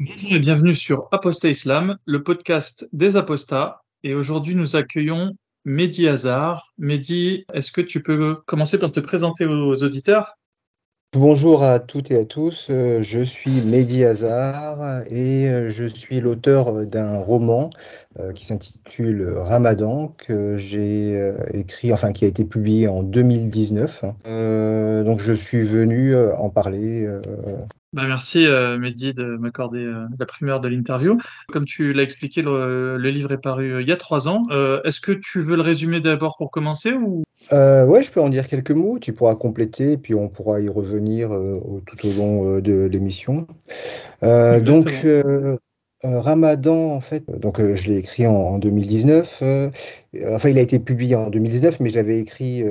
Bonjour et bienvenue sur Apostat Islam, le podcast des apostats. Et aujourd'hui, nous accueillons Mehdi Hazar. Mehdi, est-ce que tu peux commencer par te présenter aux auditeurs? Bonjour à toutes et à tous, euh, je suis Mehdi Hazar et euh, je suis l'auteur d'un roman euh, qui s'intitule Ramadan que j'ai écrit, enfin qui a été publié en 2019. donc je suis venu en parler bah, merci euh, Mehdi de m'accorder euh, la primeur de l'interview. Comme tu l'as expliqué, le, livre est paru euh, il y a trois ans. Euh, est-ce que tu veux le résumer d'abord pour commencer ou? Ouais, je peux en dire quelques mots. Tu pourras compléter, puis on pourra y revenir tout au long de l'émission. donc Ramadan, en fait, donc je l'ai écrit en, en 2019. Enfin, il a été publié en 2019, mais je l'avais écrit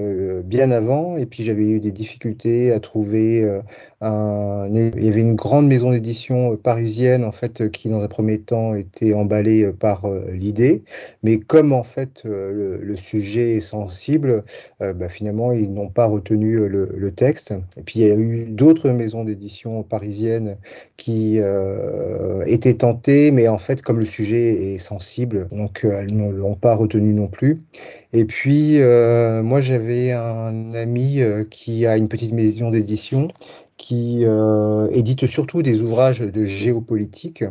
bien avant, et puis j'avais eu des difficultés à trouver il y avait une grande maison d'édition euh, parisienne en fait euh, qui dans un premier temps était emballée euh, par l'idée, mais comme en fait le, sujet est sensible, bah, finalement ils n'ont pas retenu le, texte. Et puis il y a eu d'autres maisons d'édition parisiennes qui étaient tentées, mais en fait comme le sujet est sensible, donc elles ne l'ont pas retenu non Et puis, moi, j'avais un ami qui a une petite maison d'édition qui euh, édite surtout des ouvrages de géopolitique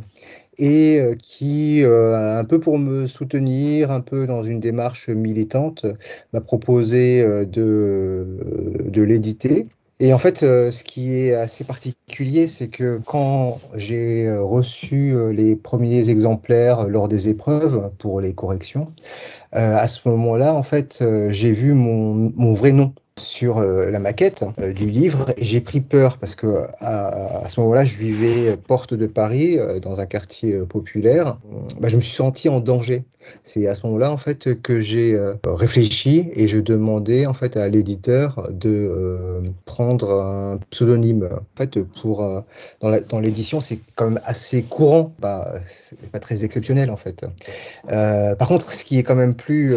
et euh, qui, euh, un peu pour me soutenir, un peu dans une démarche militante, m'a proposé de l'éditer. Et en fait, ce qui est assez particulier, c'est que quand j'ai reçu les premiers exemplaires lors des épreuves pour les corrections, à ce moment-là, en fait, j'ai vu mon, mon vrai nom sur euh, la maquette euh, du livre. Et j'ai pris peur parce que à, ce moment-là je vivais porte de Paris euh, dans un quartier populaire. Bah, je me suis senti en danger. C'est à ce moment-là en fait que j'ai réfléchi et je demandais en fait à l'éditeur de prendre un pseudonyme. En fait pour dans l'édition c'est quand même assez courant. Bah pas très exceptionnel en fait. Par contre ce qui est quand même plus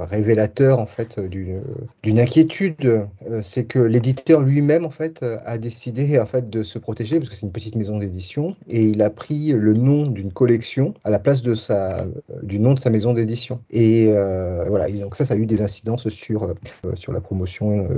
révélateur en fait d'une inquiétude, euh, c'est que l'éditeur lui-même en fait a décidé en fait de se protéger parce que c'est une petite maison d'édition et il a pris le nom d'une collection à la place de sa du nom de sa maison d'édition et euh, voilà donc ça ça a eu des incidences sur sur la promotion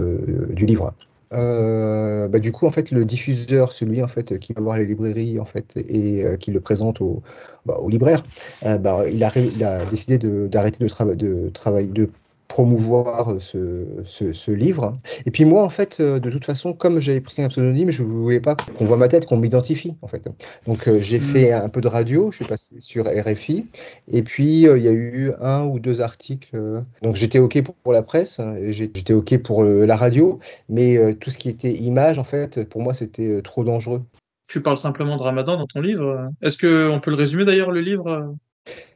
du livre. Euh, bah, du coup, en fait, le diffuseur, celui en fait qui va voir les librairies en fait et euh, qui le présente aux bah, libraires, euh, bah, il, a, il a décidé d'arrêter de, de, de travailler, de promouvoir ce, ce, ce, livre. Et puis moi, en fait, euh, de toute façon, comme j'avais pris un pseudonyme, je ne voulais pas qu'on voit ma tête, qu'on m'identifie, en fait. Donc euh, j'ai hmm. fait un peu de radio, je suis passé sur RFI, et puis euh, il y a eu un ou deux articles. donc j'étais OK pour, pour, la presse, hein, j'étais OK pour la radio, mais tout ce qui était image, en fait, pour moi, c'était trop dangereux. Tu parles simplement de Ramadan dans ton livre. Est-ce qu'on peut le résumer d'ailleurs, le livre?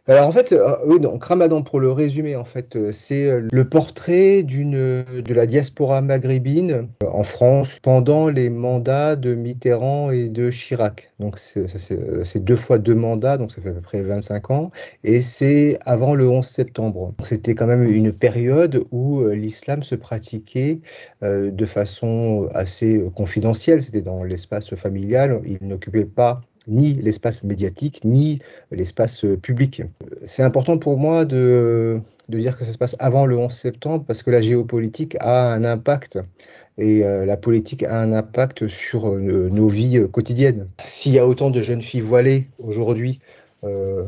Alors en fait, euh, donc Ramadan pour le résumer, en fait, euh, c'est euh, le portrait d'une de la diaspora maghrébine en France pendant les mandats de Mitterrand et de Chirac. Donc c'est deux fois deux mandats, donc ça fait à peu près 25 ans, et c'est avant le 11 septembre. C'était quand même une période où l'islam se pratiquait de façon assez confidentielle. C'était dans l'espace familial. Il n'occupait pas ni l'espace médiatique, ni l'espace public. C'est important pour moi de, de, dire que ça se passe avant le 11 septembre parce que la géopolitique a un impact et euh, la politique a un impact sur euh, nos vies quotidiennes. S'il y a autant de jeunes filles voilées aujourd'hui euh,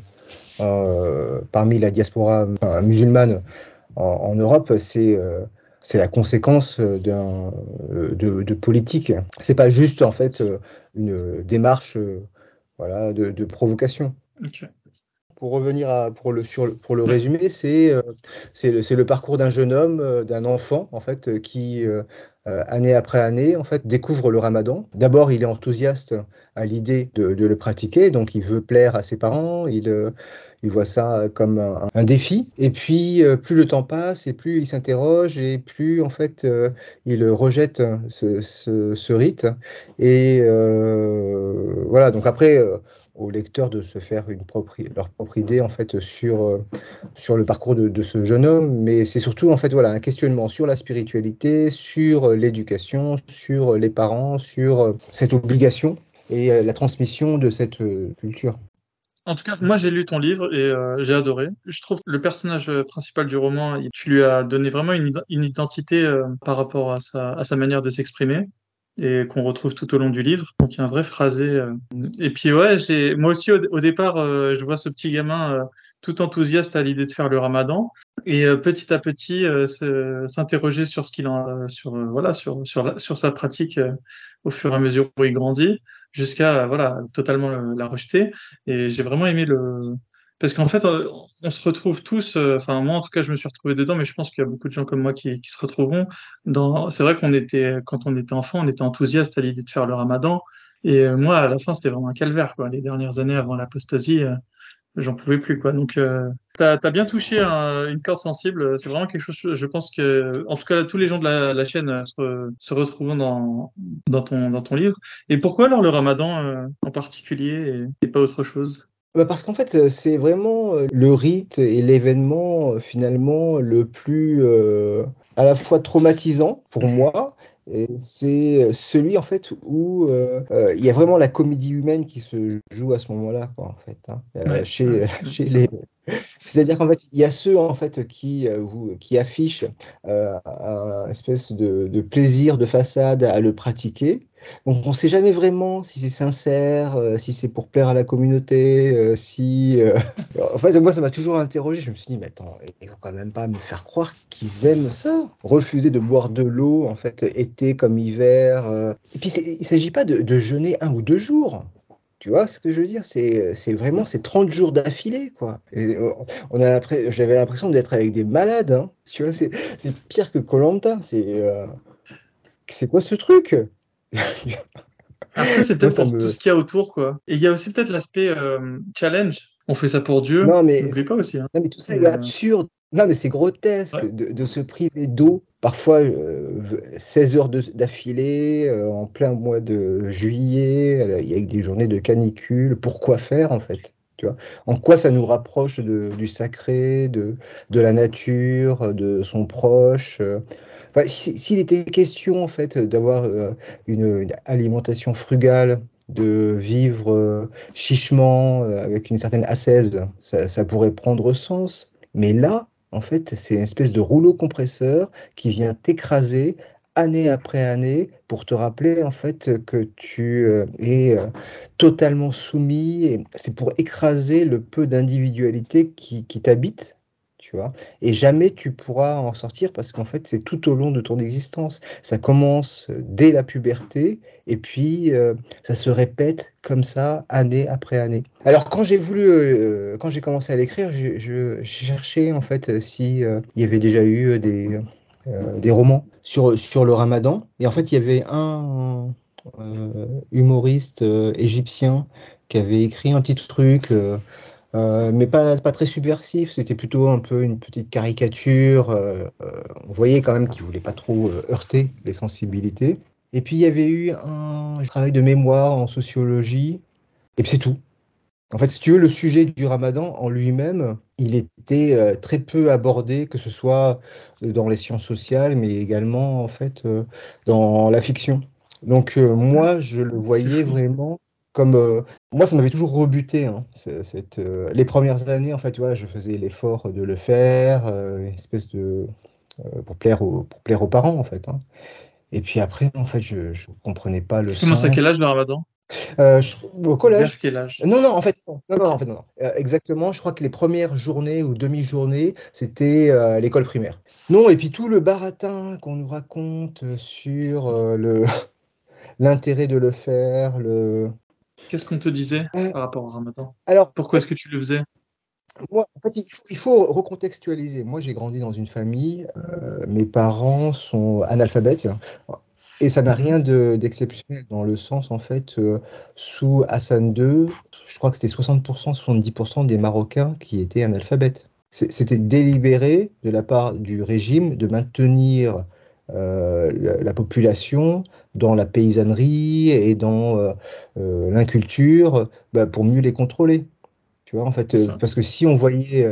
parmi la diaspora musulmane en, Europe, c'est c'est la conséquence de, de, politique. C'est pas juste en fait une démarche voilà, de, de provocation. Pour revenir à, pour le, sur, pour le résumer, c'est euh, c'est le, le, parcours d'un jeune homme, euh, d'un enfant, en fait, qui, euh, année après année, en fait, découvre le ramadan. D'abord, il est enthousiaste à l'idée de, de, le pratiquer, donc il veut plaire à ses parents, il, il voit ça comme un, un défi. Et puis, plus le temps passe, et plus il s'interroge, et plus, en fait, il rejette ce, ce, ce rite. Et voilà, donc après aux lecteurs de se faire une leur propre idée en fait sur, euh, sur le parcours de, ce jeune homme, mais c'est surtout en fait voilà un questionnement sur la spiritualité, sur l'éducation, sur les parents, sur euh, cette obligation et la transmission de cette culture. En tout cas, moi j'ai lu ton livre et euh, j'ai adoré. Je trouve que le personnage principal du roman, tu lui as donné vraiment une, identité euh, par rapport à sa, à sa manière de s'exprimer et qu'on retrouve tout au long du livre. Donc il y a un vrai phrasé. Euh. Et puis ouais, j'ai moi aussi au, départ, je vois ce petit gamin tout enthousiaste à l'idée de faire le Ramadan et petit à petit s'interroger sur ce qu'il en sur voilà sur sur sur sa pratique au fur et à mesure où il grandit jusqu'à voilà totalement la rejeter. Et j'ai vraiment aimé le parce qu'en fait on se retrouve tous. Euh, enfin moi en tout cas je me suis retrouvé dedans, mais je pense qu'il y a beaucoup de gens comme moi qui, qui se retrouveront. Dans c'est vrai qu'on était quand on était enfant, on était enthousiaste à l'idée de faire le Ramadan. Et euh, moi à la fin c'était vraiment un calvaire quoi. Les dernières années avant l'apostasie. Euh, j'en pouvais plus quoi. Donc euh, t'as as bien touché une corde sensible. C'est vraiment quelque chose. Je pense que, en tout cas, tous les gens de la, chaîne euh, se, se retrouvent dans dans ton dans ton livre. Et pourquoi alors le Ramadan euh, en particulier et, pas autre chose? Bah parce qu'en fait, euh, c'est vraiment le rite et l'événement finalement le plus à la fois traumatisant pour moi c'est celui en fait où euh, euh, il y a vraiment la comédie humaine qui se joue à ce moment-là, quoi, en fait, hein. euh, chez, chez les. C'est-à-dire qu'en fait, il y a ceux en fait qui qui affichent un espèce de, plaisir de façade à le pratiquer. Donc on ne sait jamais vraiment si c'est sincère, si c'est pour plaire à la communauté, si. en fait, moi, ça m'a toujours interrogé. Je me suis dit, mais attends, il faut quand même pas me faire croire qu'ils aiment ça. Refuser de boire de l'eau, en fait, été comme hiver. Euh. Et puis, il ne s'agit pas de, jeûner un ou deux jours. Tu vois ce que je veux dire? C'est vraiment ces 30 jours d'affilée, quoi. Euh, on a J'avais l'impression d'être avec des malades. Hein. Tu vois, c'est pire que Colanta. C'est euh, c'est quoi ce truc? Après, c'est peut-être pour tout ce qu'il y a autour, quoi. Et il y a aussi peut-être l'aspect challenge. On fait ça pour Dieu. Non, mais pas aussi. Hein. Non, mais tout ça est absurde. Non, mais c'est grotesque de, se priver d'eau, parfois 16 euh, heures d'affilée, euh, en plein mois de juillet, avec des journées de canicule. Pourquoi faire, en fait tu vois? En quoi ça nous rapproche du sacré, de, la nature, de son proche? Euh? S'il était question, en fait, d'avoir une, alimentation frugale, de vivre chichement, avec une certaine ça, ça pourrait prendre sens. Mais là, en fait, c'est une espèce de rouleau compresseur qui vient t'écraser année après année pour te rappeler en fait que tu euh, es euh, totalement soumis. C'est pour écraser le peu d'individualité qui, qui t'habite tu vois. Et jamais tu pourras en sortir parce qu'en fait, c'est tout au long de ton existence. Ça commence euh, dès la puberté et puis euh, ça se répète comme ça année après année. Alors quand j'ai voulu, euh, quand j'ai commencé à l'écrire, je, cherchais en fait si il y avait déjà eu des des romans sur sur le Ramadan. Et en fait, il y avait un humoriste égyptien qui avait écrit un petit truc euh, mais pas, pas très subversif, c'était plutôt un peu une petite caricature. Euh, euh, on voyait quand même qu'il voulait pas trop heurter les sensibilités. Et puis il y avait eu un travail de mémoire en sociologie, et puis c'est tout. En fait, si tu veux, le sujet du ramadan en lui-même, il était très peu abordé, que ce soit dans les sciences sociales, mais également en fait dans la fiction. Donc moi, je le voyais vraiment comme euh, moi ça m'avait toujours rebuté hein, cette, euh, les premières années en fait tu vois je faisais l'effort de le faire euh, une espèce de pour plaire aux pour plaire aux parents en fait hein. et puis après en fait je je comprenais pas le Comment à quel âge le Ramadan? Au collège. quel âge? Non, non, en fait, non, non, en fait, non. exactement, je crois que les premières journées ou demi-journées, c'était à l'école primaire. Non, et puis tout le baratin qu'on nous raconte sur le l'intérêt de le faire, le, Qu'est-ce qu'on te disait par rapport au ramadan? Alors, pourquoi est-ce que tu le faisais? moi, en fait, il faut, recontextualiser. Moi, j'ai grandi dans une famille. Euh, mes parents sont analphabètes. Et ça n'a rien d'exceptionnel dans le sens, en fait, euh, sous Hassan II, je crois que c'était 60%, 70% des Marocains qui étaient analphabètes. C'était délibéré de la part du régime de maintenir euh, la, population dans la paysannerie et dans euh, euh, l'inculture bah, pour mieux les contrôler. Tu vois, en fait, parce que si on voyait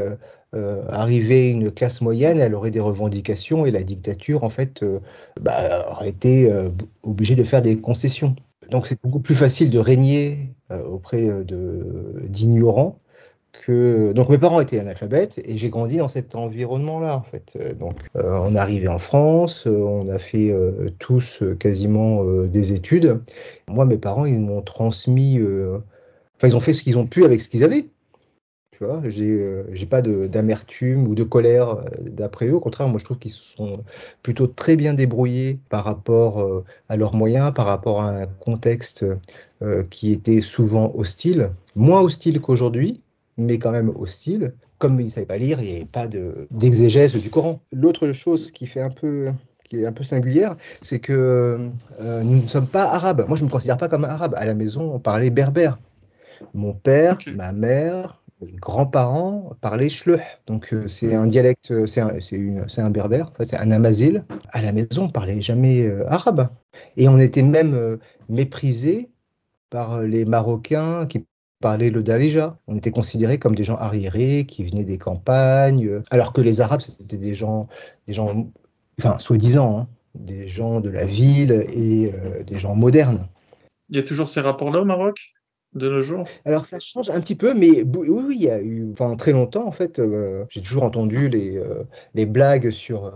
arriver une classe moyenne, elle aurait des revendications et la dictature, en fait, bah, aurait été obligée de faire des concessions. donc c'est beaucoup plus facile de régner auprès d'ignorants donc mes parents étaient analphabètes et j'ai grandi dans cet environnement-là en fait. Donc on est arrivé en France, on a fait tous quasiment des études. Moi mes parents ils m'ont transmis, enfin ils ont fait ce qu'ils ont pu avec ce qu'ils avaient. Tu vois, j'ai pas d'amertume ou de colère d'après eux. Au contraire, moi je trouve qu'ils sont plutôt très bien débrouillés par rapport à leurs moyens, par rapport à un contexte qui était souvent hostile, moins hostile qu'aujourd'hui, mais quand même hostile. Comme ils ne savaient pas lire, il n'y avait pas d'exégèse du Coran. L'autre chose qui fait un peu qui est un peu singulière, c'est que euh, nous ne sommes pas arabes. Moi, je ne me considère pas comme arabe. À la maison, on parlait berbère. Mon père, ma mère, mes grands-parents parlaient shleuh. Donc, euh, c'est un dialecte, c'est un, un, berbère, enfin, c'est un amazil. À la maison, on parlait jamais euh, arabe. Et on était même méprisés par les Marocains qui parlaient le. On était considérés comme des gens arriérés qui venaient des campagnes, alors que les Arabes, c'était des gens, des gens, enfin, soi-disant, hein, des gens de la ville et euh, des gens modernes. Il y a toujours ces rapports-là au Maroc de nos jours? Alors ça change un petit peu, mais oui, oui, il y a eu pendant très longtemps en fait, euh, j'ai toujours entendu les, euh, les blagues sur,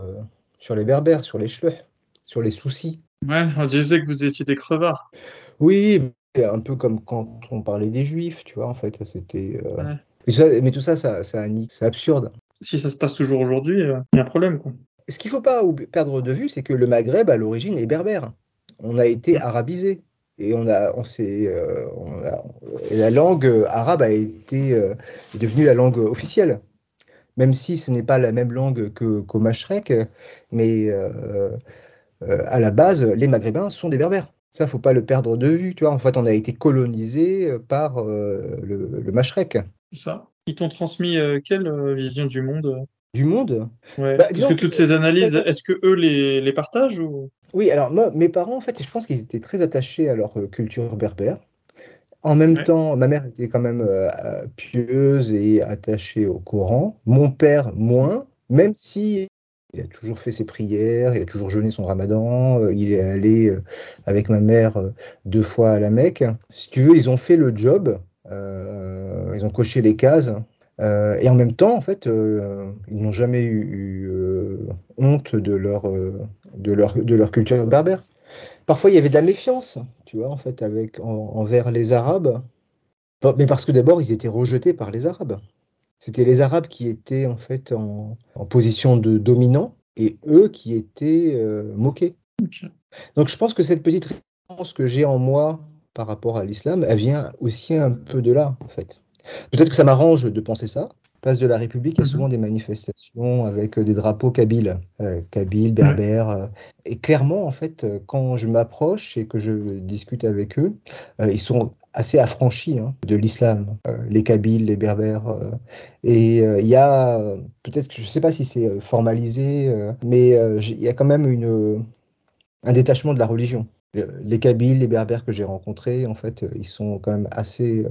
sur les berbères, sur les chleux, sur les soucis. Ouais, on disait que vous étiez des crevards. Oui, un peu comme quand on parlait des juifs, tu vois, en fait, c'était. Euh... Mais, tout ça, ça, ça c'est absurde. Si ça se passe toujours aujourd'hui, euh, il y a un problème, quoi. Ce qu'il ne faut pas perdre de vue, c'est que le Maghreb, à l'origine, est berbère. On a été arabisé. Et on a, on s'est, euh, la langue arabe a été est devenue la langue officielle, même si ce n'est pas la même langue qu'au Mashrek, mais à la base, les Maghrébins sont des Berbères. Ça, faut pas le perdre de vue. Tu vois, en fait, on a été colonisé euh, par euh, le, le Mashrek. Ça. Ils t'ont transmis euh, quelle vision du monde? Du monde? Ouais. Bah, Est-ce que toutes ces analyses, est-ce que eux les, les partagent ou? Oui, alors moi, mes parents, en fait, je pense qu'ils étaient très attachés à leur culture berbère. En même temps, ma mère était quand même pieuse et attachée au Coran. Mon père, moins, même si il a toujours fait ses prières, il a toujours jeûné son ramadan, euh, il est allé euh, avec ma mère euh, deux fois à la Mecque. Si tu veux, ils ont fait le job, ils ont coché les cases, et en même temps, en fait, ils n'ont jamais eu, honte de leur, de, leur, culture berbère. Parfois, il y avait de la méfiance, tu vois, en fait, avec, envers les Arabes, mais parce que d'abord, ils étaient rejetés par les Arabes. C'était les Arabes qui étaient en fait en, position de dominant et eux qui étaient euh, moqués. Donc je pense que cette petite réponse que j'ai en moi par rapport à l'islam, elle vient aussi un peu de là en fait. Peut-être que ça m'arrange de penser ça. Place de la République, il y a mhm. souvent des manifestations avec des drapeaux kabyles, euh, kabyles, berbères. Euh, et clairement, en fait, quand je m'approche et que je discute avec eux, ils sont assez affranchis hein, de l'islam, euh, les Kabyles, les Berbères. Euh, et euh, il y a, peut-être que je ne sais pas si c'est formalisé, mais il y a quand même une, un détachement de la religion. Les Kabyles, les Berbères que j'ai rencontrés, en fait, ils sont quand même assez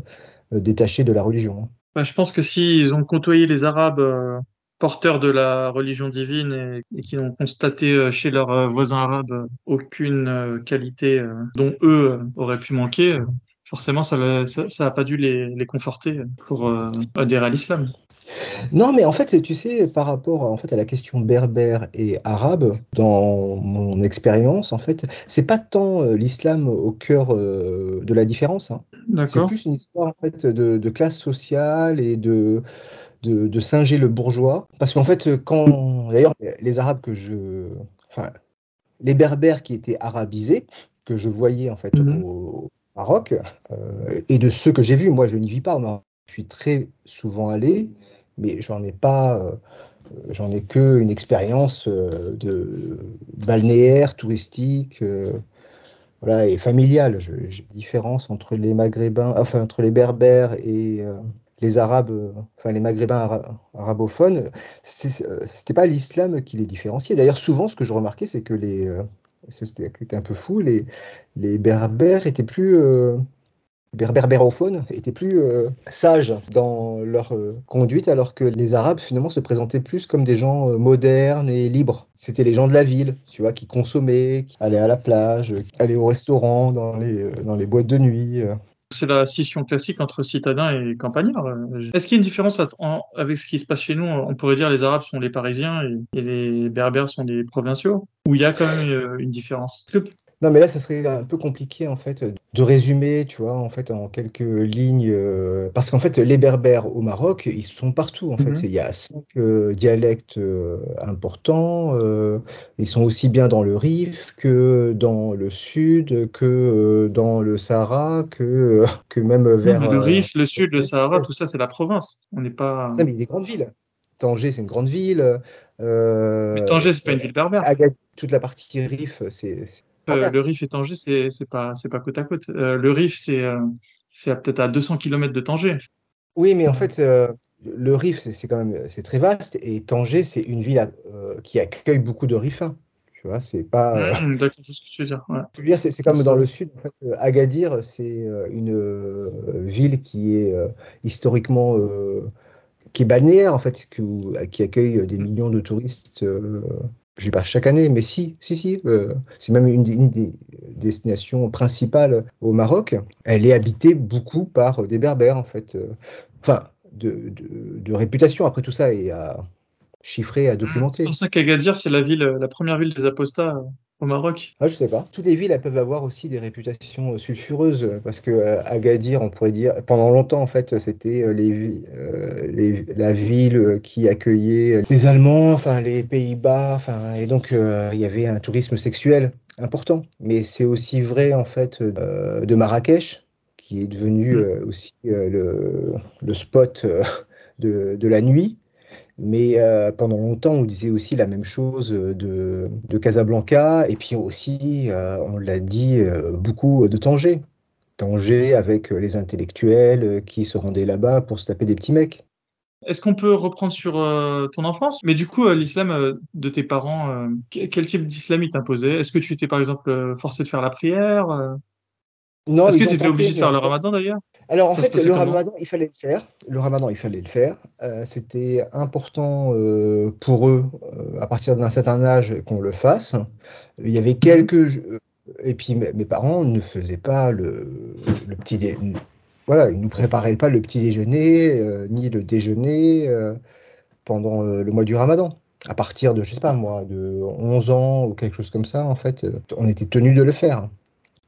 détachés de la religion. Bah, je pense que s'ils ont côtoyé les Arabes porteurs de la religion divine et, qui ont constaté chez leurs voisins arabes aucune qualité dont eux auraient pu manquer, forcément, ça n'a pas dû les, conforter pour euh, adhérer à l'islam. Non, mais en fait, tu sais, par rapport en fait, à la question berbère et arabe, dans mon expérience, en fait, c'est pas tant euh, l'islam au cœur euh, de la différence. Hein. C'est plus une histoire en fait de, classe sociale et de, de, singer le bourgeois. Parce qu'en fait, quand d'ailleurs les Arabes que je, enfin, les Berbères qui étaient arabisés, que je voyais en fait mhm. au, Maroc. Euh, et de ceux que j'ai vus, moi je n'y vis pas Je suis très souvent allé, mais j'en ai pas, euh, j'en ai que une expérience euh, de balnéaire, touristique, voilà, et familiale. J'ai différence entre les Maghrébins, enfin entre les Berbères et les Arabes, enfin les Maghrébins arabophones. C'était pas l'islam qui les différenciait. D'ailleurs, souvent, ce que je remarquais, c'est que les c'était un peu fou. Les, les Berbères étaient plus, berbérophones étaient plus euh, sages dans leur euh, conduite, alors que les Arabes finalement se présentaient plus comme des gens euh, modernes et libres. C'était les gens de la ville, tu vois, qui consommaient, qui allaient à la plage, qui allaient au restaurant, dans les, dans les boîtes de nuit. C'est la scission classique entre citadins et campagnards. Est-ce qu'il y a une différence avec ce qui se passe chez nous? On pourrait dire les Arabes sont les Parisiens et, les Berbères sont les provinciaux? Ou il y a quand même une différence? Non, mais là, ça serait un peu compliqué en fait de résumer, tu vois, en fait, en quelques lignes, euh, parce qu'en fait, les Berbères au Maroc, ils sont partout. En fait, mhm. il y a cinq euh, dialectes euh, importants. ils sont aussi bien dans le Rif que dans le Sud, que dans le Sahara, que que même vers. le Rif, le Sud, le Sahara, tout ça, c'est la province. On n'est pas. Non, mais il y a des grandes villes. Tanger, c'est une grande ville. mais Tanger, c'est pas une ville berbère. toute la partie Rif, c'est euh, le Rif et Tanger, c'est c'est pas c'est pas côte à côte. Euh, le Rif, c'est euh, c'est peut-être à 200 km de Tanger. Oui, mais en fait, le Rif, c'est quand même c'est très vaste et Tanger, c'est une ville qui accueille beaucoup de Rifins. Tu vois, c'est pas. Mmh, d'accord, ce que tu veux dire. Ouais. c'est comme dans le sud. En fait, Agadir, c'est une ville qui est historiquement qui est balnéaire en fait, qui, qui accueille des millions de touristes je dis pas chaque année, mais si, si, si. Euh, c'est même une, des destinations principales au Maroc. Elle est habitée beaucoup par des Berbères, en fait. Euh, enfin, de, de, réputation. Après tout ça et à chiffrer, à documenter. C'est pour ça qu'Agadir, c'est la ville, la première ville des apostats au Maroc ah, Je sais pas. Toutes les villes elles peuvent avoir aussi des réputations euh, sulfureuses parce que euh, Agadir, on pourrait dire, pendant longtemps en fait, c'était euh, les, les, la ville qui accueillait les Allemands, enfin les Pays-Bas, enfin et donc il y avait un tourisme sexuel important. Mais c'est aussi vrai en fait de Marrakech qui est devenu mm. aussi le, le, spot de, de la nuit mais euh, pendant longtemps, on disait aussi la même chose de, de Casablanca, et puis aussi, euh, on l'a dit, euh, beaucoup de Tanger. Tanger avec les intellectuels qui se rendaient là-bas pour se taper des petits mecs. Est-ce qu'on peut reprendre sur ton enfance? Mais du coup, l'islam de tes parents, quel type d'islam ils t'imposaient? Est-ce que tu étais par exemple forcé de faire la prière non, Est-ce que tu étais obligé de faire le ramadan d'ailleurs? Alors en fait, le ramadan, il fallait le faire. Le ramadan, il fallait le faire. Euh, C'était important euh, pour eux, euh, à partir d'un certain âge, qu'on le fasse. Il y avait mhm. quelques... Et puis mes parents ne faisaient pas le, le petit... Dé... Voilà, ils nous préparaient pas le petit déjeuner, ni le déjeuner pendant le mois du ramadan à partir de, je sais pas moi, de 11 ans ou quelque chose comme ça, en fait, on était tenu de le faire.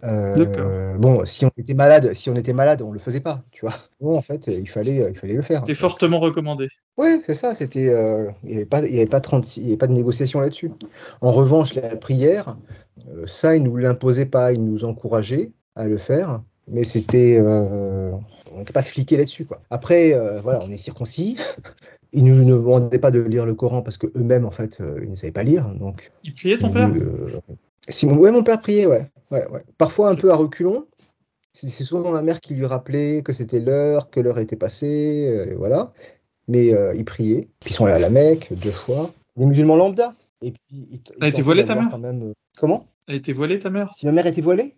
Euh, bon, si on était malade, si on était malade, on le faisait pas, tu vois. Bon, en fait, il fallait, il fallait le faire. C'était fortement recommandé. Oui, c'est ça. C'était, euh, il n'y avait pas, il y avait pas 30, il y avait pas de négociation là-dessus. En revanche, la prière, euh, ça, il nous l'imposait pas, il nous encourageait à le faire, mais c'était, euh, on n'était pas fliqué là-dessus, quoi. Après, euh, voilà, on est circoncis. Ils nous ne demandaient pas de lire le Coran parce que eux-mêmes, en fait, ils ne savaient pas lire, donc. Il priait ton père? si mon, ouais, mon père priait, ouais. Ouais, ouais. Parfois un peu à reculons. C'est souvent ma mère qui lui rappelait que c'était l'heure, que l'heure était passée, euh, voilà. Mais euh, il priait. Puis ils sont allés à la Mecque deux fois. Des musulmans lambda. Et puis, Elle a été voilée ta mère même... Euh, Comment? Elle a été voilée ta mère? Si ma mère était voilée?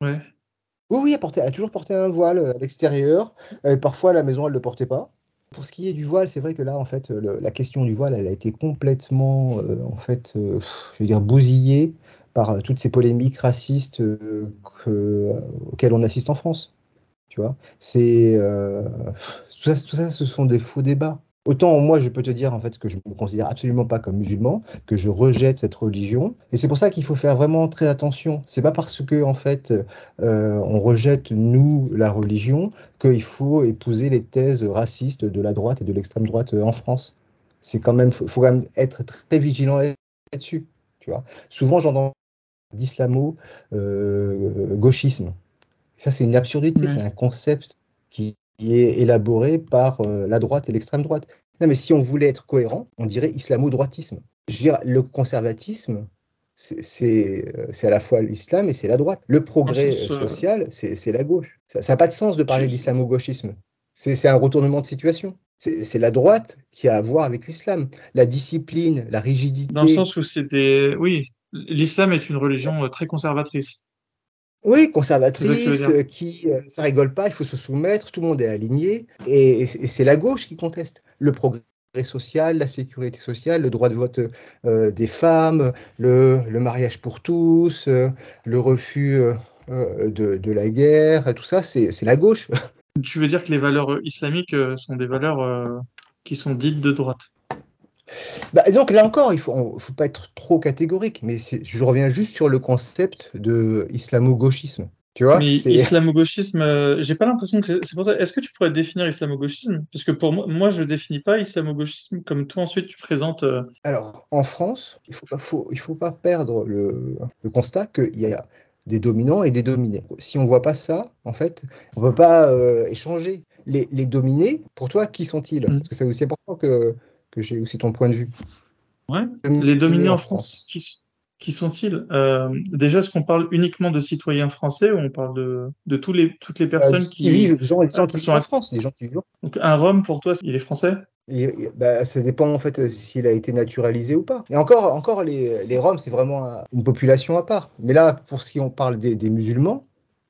Ouais. Oui, oui, elle, a toujours porté un voile à l'extérieur. parfois à la maison, elle ne le portait pas. Pour ce qui est du voile, c'est vrai que là, en fait, la question du voile, elle a été complètement, en fait, je veux dire, bousillée par euh, toutes ces polémiques racistes euh, auxquelles on assiste en France. Tu vois, c'est euh, tout, ça, tout ça, ce sont des faux débats. Autant moi, je peux te dire en fait que je me considère absolument pas comme musulman, que je rejette cette religion, et c'est pour ça qu'il faut faire vraiment très attention. C'est pas parce que en fait on rejette nous la religion qu'il faut épouser les thèses racistes de la droite et de l'extrême droite en France. C'est quand même, faut, faut quand même être très vigilant là-dessus. Tu vois. Souvent, j'entends d'islamo-gauchisme. ça, c'est une absurdité, c'est un concept qui est élaboré par euh, la droite et l'extrême droite. Non, mais si on voulait être cohérent, on dirait islamo-droitisme. Je veux dire, le conservatisme, c'est euh, à la fois l'islam et c'est la droite. Le progrès euh, social, c'est la gauche. Ça n'a pas de sens de parler d'islamo-gauchisme. C'est un retournement de situation. C'est la droite qui a à voir avec l'islam. La discipline, la rigidité. Dans le sens où c'était, oui, l'islam est une religion euh, très conservatrice. Oui, conservatrice, qui ça rigole pas, il faut se soumettre, tout le monde est aligné, et, c'est la gauche qui conteste le progrès social, la sécurité sociale, le droit de vote des femmes, le, mariage pour tous, le refus de, la guerre, tout ça, c'est la gauche. Tu veux dire que les valeurs islamiques sont des valeurs qui sont dites de droite? Bah, disons que là encore, il faut, faut pas être trop catégorique, mais je reviens juste sur le concept de islamo-gauchisme. Tu vois Mais islamo-gauchisme, euh, j'ai pas l'impression que c'est pour ça. Est-ce que tu pourrais définir islamo-gauchisme? Parce que pour moi, moi, je définis pas islamo-gauchisme comme toi ensuite tu présentes. Euh. Alors, en France, il faut pas, faut, il faut pas perdre le, le constat qu'il y a des dominants et des dominés. Si on voit pas ça, en fait, on peut pas euh, échanger. Les, les, dominés, pour toi, qui sont-ils? Mm. Parce que c'est aussi important que que j'ai aussi ton point de vue. Ouais. Les dominés en France, qui, sont-ils? Euh, Déjà, est-ce qu'on parle uniquement de citoyens français ou on parle de, de tous les, toutes les euh, personnes qui, vivent, gens, gens qui, sont en France, des gens qui vivent. Donc un Rome pour toi, il est français? Bah, ça dépend en fait s'il a été naturalisé ou pas. Et encore, encore les, les Roms, c'est vraiment une population à part. Mais là, pour si on parle des, des musulmans,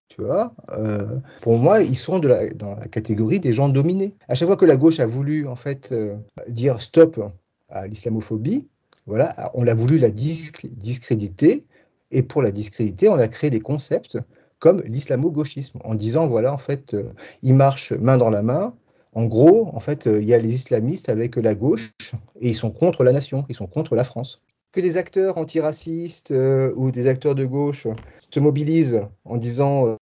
tu vois, euh, pour moi, ils sont dans la catégorie des gens dominés. À chaque fois que la gauche a voulu en fait euh, dire stop à l'islamophobie, voilà, on l'a voulu la discréditer, et pour la discréditer, on a créé des concepts comme l'islamo-gauchisme, en disant voilà, en fait, euh, ils marchent main dans la main. En gros, en fait, il y a les islamistes avec la gauche et ils sont contre la nation, ils sont contre la France que des acteurs antiracistes ou des acteurs de gauche se mobilisent en disant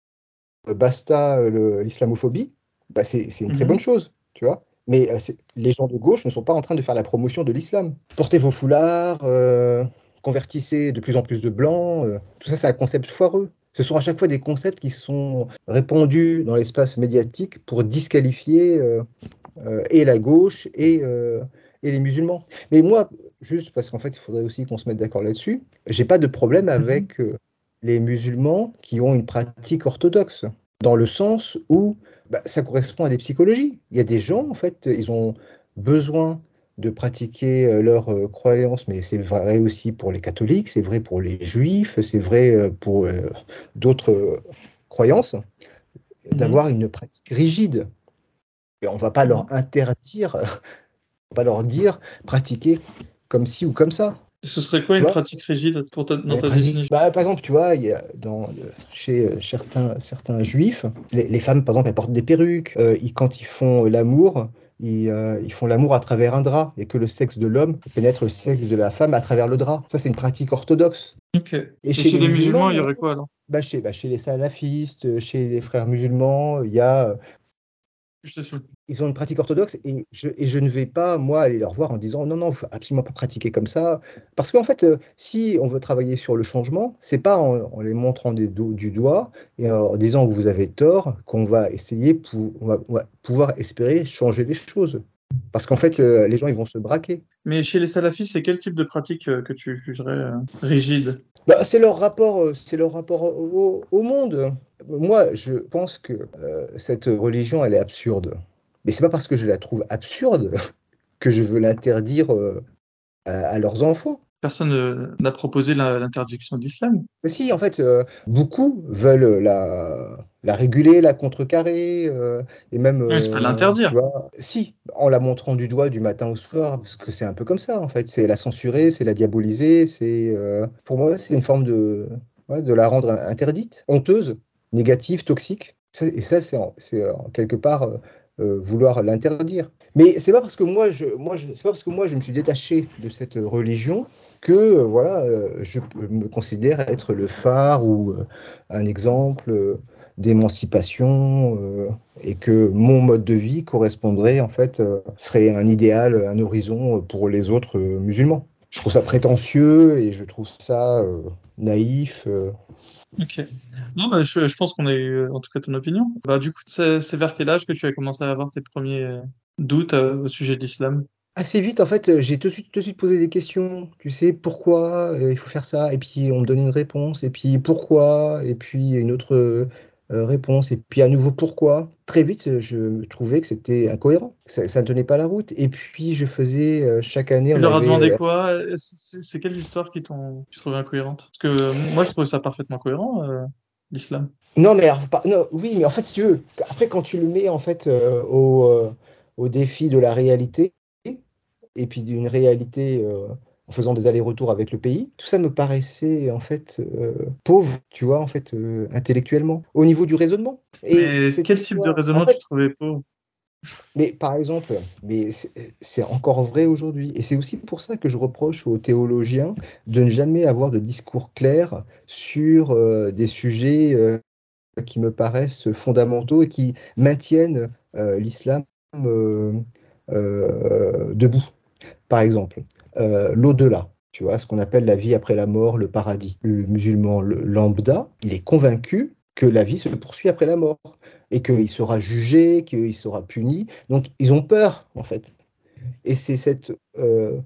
euh, basta euh, l'islamophobie, bah c'est une très mhm. bonne chose, tu vois. Mais euh, les gens de gauche ne sont pas en train de faire la promotion de l'islam. Portez vos foulards, convertissez de plus en plus de blancs, tout ça c'est un concept foireux. Ce sont à chaque fois des concepts qui sont répandus dans l'espace médiatique pour disqualifier et la gauche et, et les musulmans. Mais moi, juste parce qu'en fait, il faudrait aussi qu'on se mette d'accord là-dessus, j'ai pas de problème mhm. avec les musulmans qui ont une pratique orthodoxe, dans le sens où bah, ça correspond à des psychologies. Il y a des gens, en fait, ils ont besoin de pratiquer euh, leurs euh, croyances, mais c'est vrai aussi pour les catholiques, c'est vrai pour les juifs, c'est vrai euh, pour d'autres croyances, mhm. d'avoir une pratique rigide. Et on ne va pas leur interdire, pas leur dire pratiquer comme ci ou comme ça. Ce serait quoi une pratique rigide pour ta, dans ta bah, Par exemple, tu vois, il y a dans, chez euh, certains, certains juifs, les, femmes, par exemple, elles portent des perruques. Euh, quand ils font l'amour, ils, euh, ils, font l'amour à travers un drap et que le sexe de l'homme pénètre le sexe de la femme à travers le drap. Ça, c'est une pratique orthodoxe. Et, chez, les, musulmans, il y aurait quoi alors? bah, chez, bah, chez les salafistes, chez les frères musulmans, il y a ils ont une pratique orthodoxe et je, et je, ne vais pas, moi, aller leur voir en disant non, non, il faut absolument pas pratiquer comme ça. Parce qu'en fait, euh, si on veut travailler sur le changement, c'est pas en, les montrant des du doigt et en disant vous avez tort qu'on va essayer, pour, on va pouvoir espérer changer les choses. Parce qu'en fait, euh, les gens, ils vont se braquer. Mais chez les salafistes, c'est quel type de pratique euh, que tu jugerais euh, rigide? Bah, C'est leur rapport, c'est leur rapport au, monde. Moi, je pense que cette religion, elle est absurde. Mais c'est pas parce que je la trouve absurde que je veux l'interdire à, leurs enfants personne n'a proposé l'interdiction de l'islam. Si, en fait, euh, beaucoup veulent la, la réguler, la contrecarrer, euh, et même. Mais l'interdire. Si, en la montrant du doigt du matin au soir, parce que c'est un peu comme ça, en fait. C'est la censurer, c'est la diaboliser, c'est. Euh, pour moi, c'est une forme de. de la rendre interdite, honteuse, négative, toxique. Et ça, c'est quelque part vouloir l'interdire. Mais c'est pas parce que moi, je, moi, je, c'est pas parce que moi, je me suis détaché de cette religion que euh, voilà, euh, je me considère être le phare ou euh, un exemple d'émancipation et que mon mode de vie correspondrait en fait serait un idéal, un horizon pour les autres musulmans. Je trouve ça prétentieux et je trouve ça naïf. Ok. Non, bah, je, pense qu'on a eu en tout cas ton opinion. Bah, du coup, c'est vers quel âge que tu as commencé à avoir tes premiers doutes au sujet de l'islam? Assez vite, en fait, j'ai tout de suite, tout de suite posé des questions. Tu sais, pourquoi euh, il faut faire ça? Et puis, on me donne une réponse. Et puis, pourquoi? Et puis, une autre euh, réponse. Et puis, à nouveau, pourquoi? Très vite, je trouvais que c'était incohérent. Ça, ça, ne tenait pas la route. Et puis, je faisais euh, chaque année. Tu leur as demandé quoi? C'est quelle histoire qui t'ont trouvé incohérente? Parce que moi, je trouvais ça parfaitement cohérent. l'islam. Non, mais non, oui, mais en fait, si tu veux, après quand tu le mets en fait au, au, défi de la réalité et puis d'une réalité en faisant des allers-retours avec le pays, tout ça me paraissait en fait pauvre, tu vois, en fait intellectuellement, au niveau du raisonnement. Et quel type de raisonnement tu trouvais pauvre? Mais par exemple, mais c'est encore vrai aujourd'hui. Et c'est aussi pour ça que je reproche aux théologiens de ne jamais avoir de discours clair sur euh, des sujets euh, qui me paraissent fondamentaux et qui maintiennent euh, l'islam debout. Par exemple, l'au-delà. Tu vois, ce qu'on appelle la vie après la mort, le paradis. Le musulman lambda, il est convaincu que la vie se poursuit après la mort et qu'il sera jugé, qu'il sera puni. Donc ils ont peur en fait. Et c'est cette, euh,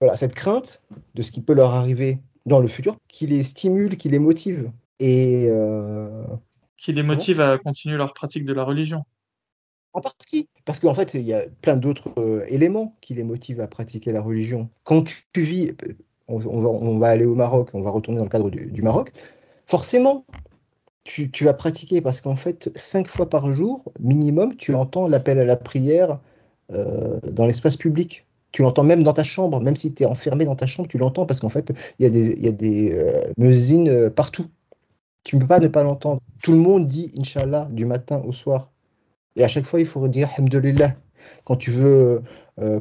voilà, cette crainte de ce qui peut leur arriver dans le futur qui les stimule, qui les motive. Et euh, qui les motive à continuer leur pratique de la religion. En partie, parce qu'en fait, il y a plein d'autres euh, éléments qui les motivent à pratiquer la religion. Quand tu, vis, on, va, aller au Maroc, on va retourner dans le cadre du, Maroc, forcément, tu, vas pratiquer parce qu'en fait, cinq fois par jour, minimum, tu entends l'appel à la prière euh, dans l'espace public. Tu l'entends même dans ta chambre, même si tu es enfermé dans ta chambre, tu l'entends parce qu'en fait, il y a des, y euh, partout. Tu ne peux pas ne pas l'entendre. Tout le monde dit Inch'Allah du matin au soir. Et à chaque fois, il faut dire Alhamdulillah. Quand tu veux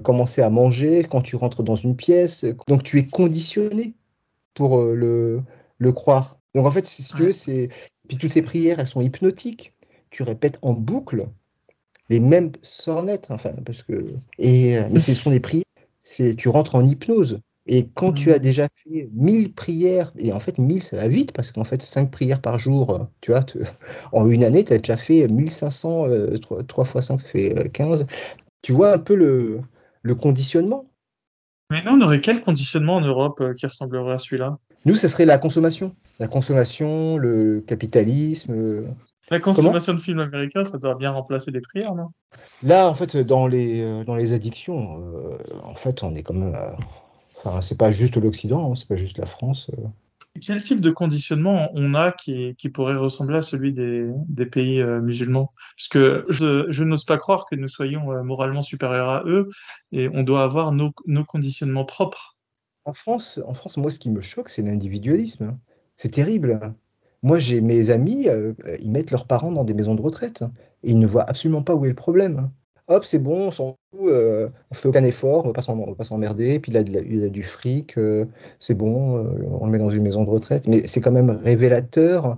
commencer à manger, quand tu rentres dans une pièce. Donc tu es conditionné pour le, le croire. Donc en fait, si tu veux, c'est puis toutes ces prières, elles sont hypnotiques. Tu répètes en boucle les mêmes sornettes, enfin, parce que. Et, euh, mais ce sont des prières, tu rentres en hypnose. Et quand tu as mmh. déjà fait 1000 prières, et en fait 1000 ça va vite, parce qu'en fait 5 prières par jour, euh, tu vois, en une année, tu as déjà fait 1500, 3, x 5 ça fait 15. Euh, tu vois un peu le, le conditionnement? Mais nous, on aurait quel conditionnement en Europe qui ressemblerait à celui-là? Nous, ce serait la consommation la consommation, le capitalisme. Euh, la consommation de films américains, ça doit bien remplacer des prières, non? Là, en fait, dans les, euh, dans les addictions, euh, en fait, on est quand même. Enfin, c'est pas juste l'Occident, hein, c'est pas juste la France. Quel type de conditionnement on a qui, qui pourrait ressembler à celui des, des pays musulmans? Parce que je, je n'ose pas croire que nous soyons moralement supérieurs à eux et on doit avoir nos, nos conditionnements propres. En France, en France, moi, ce qui me choque, c'est l'individualisme. C'est terrible. Moi, j'ai mes amis, euh, ils mettent leurs parents dans des maisons de retraite et ils ne voient absolument pas où est le problème. Hop, c'est bon, on s'en fout, euh, on fait aucun effort, on va pas s'emmerder, puis il a, il a, du fric, euh, c'est bon, on le met dans une maison de retraite. Mais c'est quand même révélateur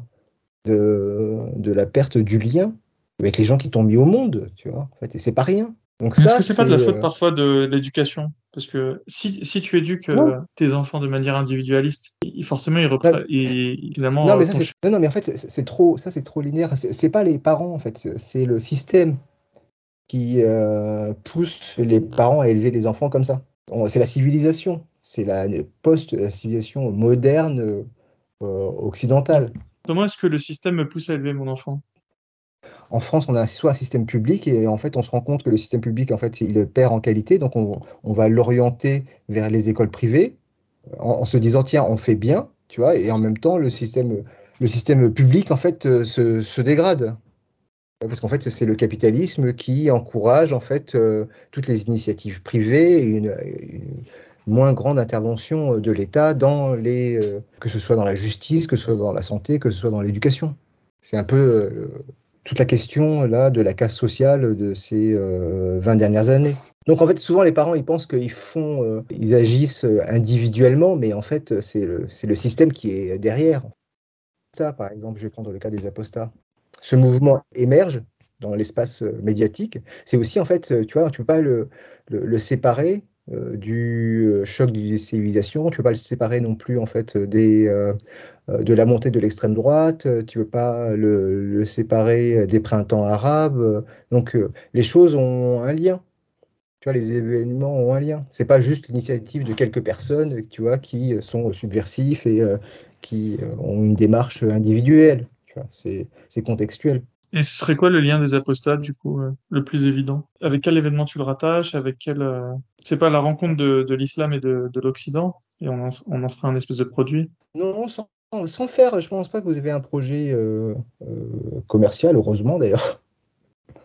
de, de la perte du lien avec les gens qui t'ont mis au monde, tu vois. En fait, et c'est pas rien. Donc ça, Est-ce que c'est pas de la faute parfois de l'éducation? Parce que si, si tu éduques euh, tes enfants de manière individualiste, forcément ils reprennent. finalement, non, mais ça, c'est, non, mais en fait, c'est, trop, ça c'est trop linéaire. C'est, pas les parents en fait, c'est le système qui euh, pousse les parents à élever les enfants comme ça. C'est la civilisation, c'est la post-civilisation moderne euh, occidentale. Comment est-ce que le système me pousse à élever mon enfant? En France, on a soit un système public et en fait, on se rend compte que le système public, en fait, il perd en qualité. Donc, on, va l'orienter vers les écoles privées en, se disant, tiens, on fait bien, tu vois, et en même temps, le système, le système public, en fait, euh, se, dégrade. Parce qu'en fait, c'est le capitalisme qui encourage, en fait, euh, toutes les initiatives privées et une, moins grande intervention de l'État dans les, euh, que ce soit dans la justice, que ce soit dans la santé, que ce soit dans l'éducation. C'est un peu toute la question là de la casse sociale de ces 20 euh, dernières années. Donc en fait, souvent les parents ils pensent qu'ils font, euh, ils agissent individuellement, mais en fait c'est le, le système qui est derrière. Ça, par exemple, je vais prendre le cas des apostats. Ce mouvement émerge dans l'espace médiatique. C'est aussi en fait, tu vois, tu peux pas le, séparer euh, du euh, choc de civilisation, tu peux pas le séparer non plus en fait des, euh, de la montée de l'extrême droite, tu peux pas le, séparer des printemps arabes. Donc les choses ont un lien. Tu vois, les événements ont un lien. C'est pas juste l'initiative de quelques personnes, tu vois, qui sont subversifs et qui ont une démarche individuelle. C'est contextuel. Et ce serait quoi le lien des apostats, du coup, euh, le plus évident? Avec quel événement tu le rattaches? Avec quel euh, C'est pas la rencontre de, de l'islam et de, de l'Occident Et on en, on en sera un espèce de produit? Non, sans sans faire, je pense pas que vous avez un projet euh, commercial, heureusement d'ailleurs.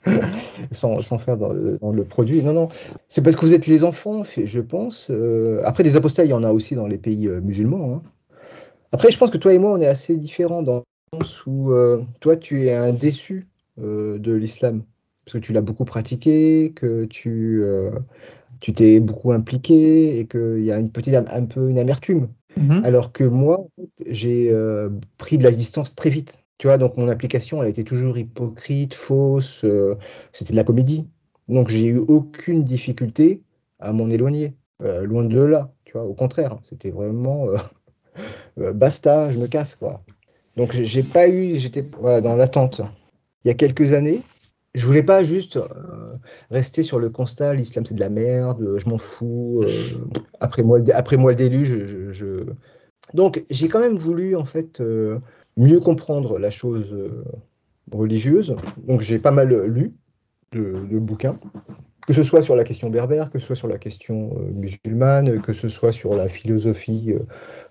sans, sans, faire dans, dans, le produit. Non, non. C'est parce que vous êtes les enfants, je pense. Après, des apostats, il y en a aussi dans les pays musulmans. Hein. Après, je pense que toi et moi, on est assez différents dans sens où euh, toi, tu es un déçu euh, de l'islam? Parce que tu l'as beaucoup pratiqué, que tu euh, tu t'es beaucoup impliqué et qu'il y a une petite un peu une amertume. Mm -hmm. Alors que moi, j'ai euh, pris de la distance très vite. Tu vois, donc mon application, elle été toujours hypocrite, fausse, euh, c'était de la comédie. Donc j'ai eu aucune difficulté à m'en éloigner, euh, loin de là, tu vois, au contraire, c'était vraiment euh, basta, je me casse, quoi. Donc j'ai pas eu, j'étais voilà, dans l'attente. Il y a quelques années, je voulais pas juste rester sur le constat, l'islam c'est de la merde, je m'en fous, après moi, après moi le déluge, je, donc j'ai quand même voulu en fait mieux comprendre la chose euh, religieuse. Donc j'ai pas mal lu de, de, bouquins, que ce soit sur la question berbère, que ce soit sur la question euh, musulmane, que ce soit sur la philosophie euh,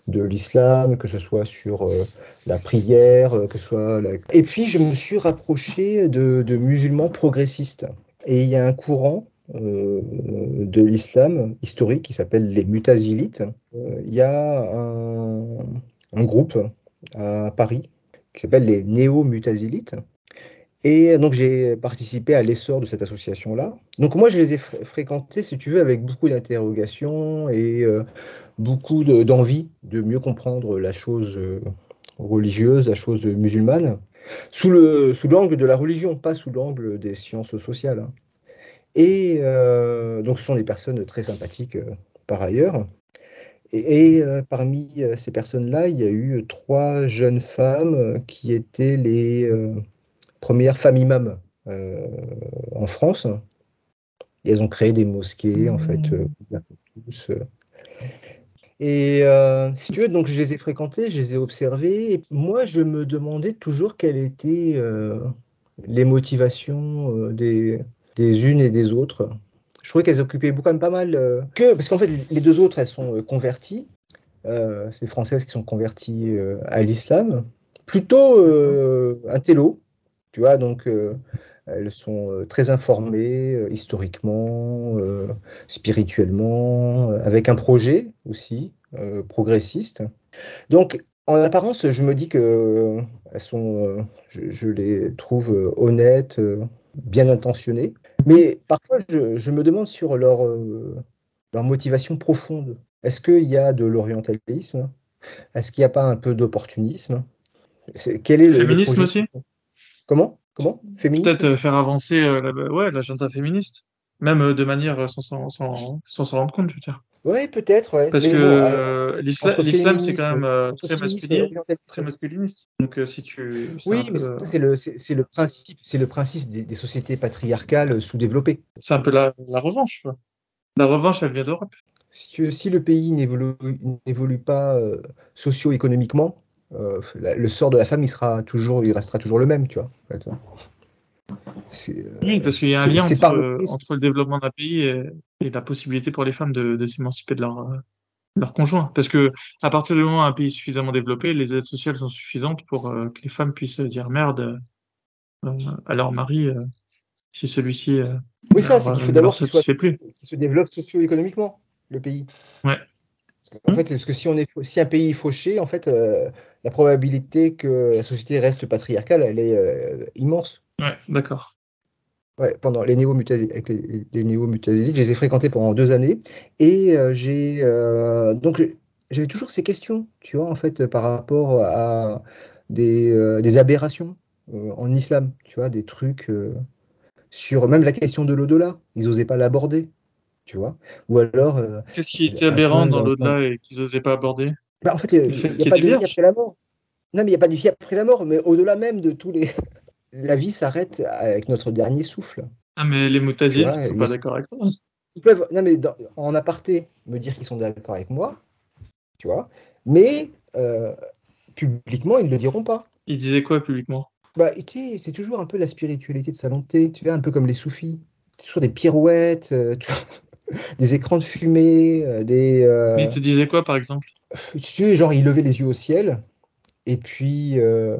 de l'islam, que ce soit sur euh, la prière, que ce soit la... Et puis je me suis rapproché de, de musulmans progressistes. Et il y a un courant de l'islam historique qui s'appelle les mutazilites. Il y a un, un groupe à Paris, qui s'appelle les néo-mutazilites. Et donc j'ai participé à l'essor de cette association-là. Donc moi je les ai fr fréquentés, si tu veux, avec beaucoup d'interrogations et euh, beaucoup d'envie de, mieux comprendre la chose euh, religieuse, la chose musulmane, sous l'angle sous de la religion, pas sous l'angle des sciences sociales. Hein. Et euh, donc ce sont des personnes très sympathiques par ailleurs. Et, parmi ces personnes-là, il y a eu trois jeunes femmes qui étaient les euh, premières femmes imams en France. Et elles ont créé des mosquées, en fait, tous. Et si tu veux, donc je les ai fréquentées, je les ai observées. Et moi, je me demandais toujours quelles étaient les motivations des, des unes et des autres je trouvais qu'elles occupaient quand même pas mal euh, que parce qu'en fait les deux autres elles sont euh, converties euh, c'est françaises qui sont converties euh, à l'islam plutôt euh, un télo tu vois donc elles sont très informées historiquement spirituellement avec un projet aussi progressiste. Donc en apparence, je me dis que elles sont, je, je les trouve honnêtes, bien intentionnées. Mais parfois, je, je, me demande sur leur, euh, leur motivation profonde. Est-ce qu'il y a de l'orientalisme? Est-ce qu'il n'y a pas un peu d'opportunisme? Quel est le féminisme aussi? Comment? Comment? Féminisme Peut-être faire avancer euh, la, ouais, l'agenda féministe, même euh, de manière sans s'en sans, sans, rendre compte, je veux dire. Oui, peut-être, ouais. Parce Mais que bon, euh, l'islam, c'est quand même euh, très, masculin, très masculiniste. Donc, euh, si tu. Oui, mais peu... c'est le, c'est le principe, c'est le principe des, des, sociétés patriarcales sous-développées. C'est un peu la, la revanche, quoi. La revanche, elle vient d'Europe. Si, si, le pays n'évolue pas euh, socio-économiquement, euh, le sort de la femme, il sera toujours, il restera toujours le même, tu vois. En fait. Oui, parce qu'il y a un lien entre, entre, le développement d'un pays et, et, la possibilité pour les femmes de, de s'émanciper de leur, leur conjoint. Parce que à partir du moment où un pays est suffisamment développé, les aides sociales sont suffisantes pour euh, que les femmes puissent dire merde euh, à leur mari euh, si celui-ci. oui, ça, c'est qu'il faut d'abord qu'il qu se développe socio-économiquement, le pays. Ouais. Parce en fait, parce que si, on est, si un pays est fauché, en fait, la probabilité que la société reste patriarcale, elle est immense. Ouais, d'accord. Ouais, pendant les néo avec les, les néo je les ai fréquentés pendant deux années et euh, j'ai euh, donc j'avais toujours ces questions, tu vois, en fait, par rapport à des, euh, des aberrations en islam, tu vois, des trucs sur même la question de l'au-delà, ils n'osaient pas l'aborder, tu vois, ou alors. Qu'est-ce qui était aberrant dans l'au-delà et qu'ils n'osaient pas aborder? Bah, En fait, il n'y a, pas de vie après la mort. Non, mais il n'y a pas de vie après la mort, mais au-delà même de tous les la vie s'arrête avec notre dernier souffle. Ah, mais les moutaziles ne sont pas d'accord avec toi. Ils peuvent, non, mais dans, en aparté, me dire qu'ils sont d'accord avec moi, tu vois, mais euh, publiquement, ils ne le diront pas. Ils disaient quoi publiquement? Bah, C'est toujours un peu la spiritualité de thé, tu vois, un peu comme les soufis. C'est toujours des pirouettes, euh, des écrans de fumée, euh, des. Mais ils te disaient quoi, par exemple? Tu sais, genre, ils levaient les yeux au ciel Et puis, euh,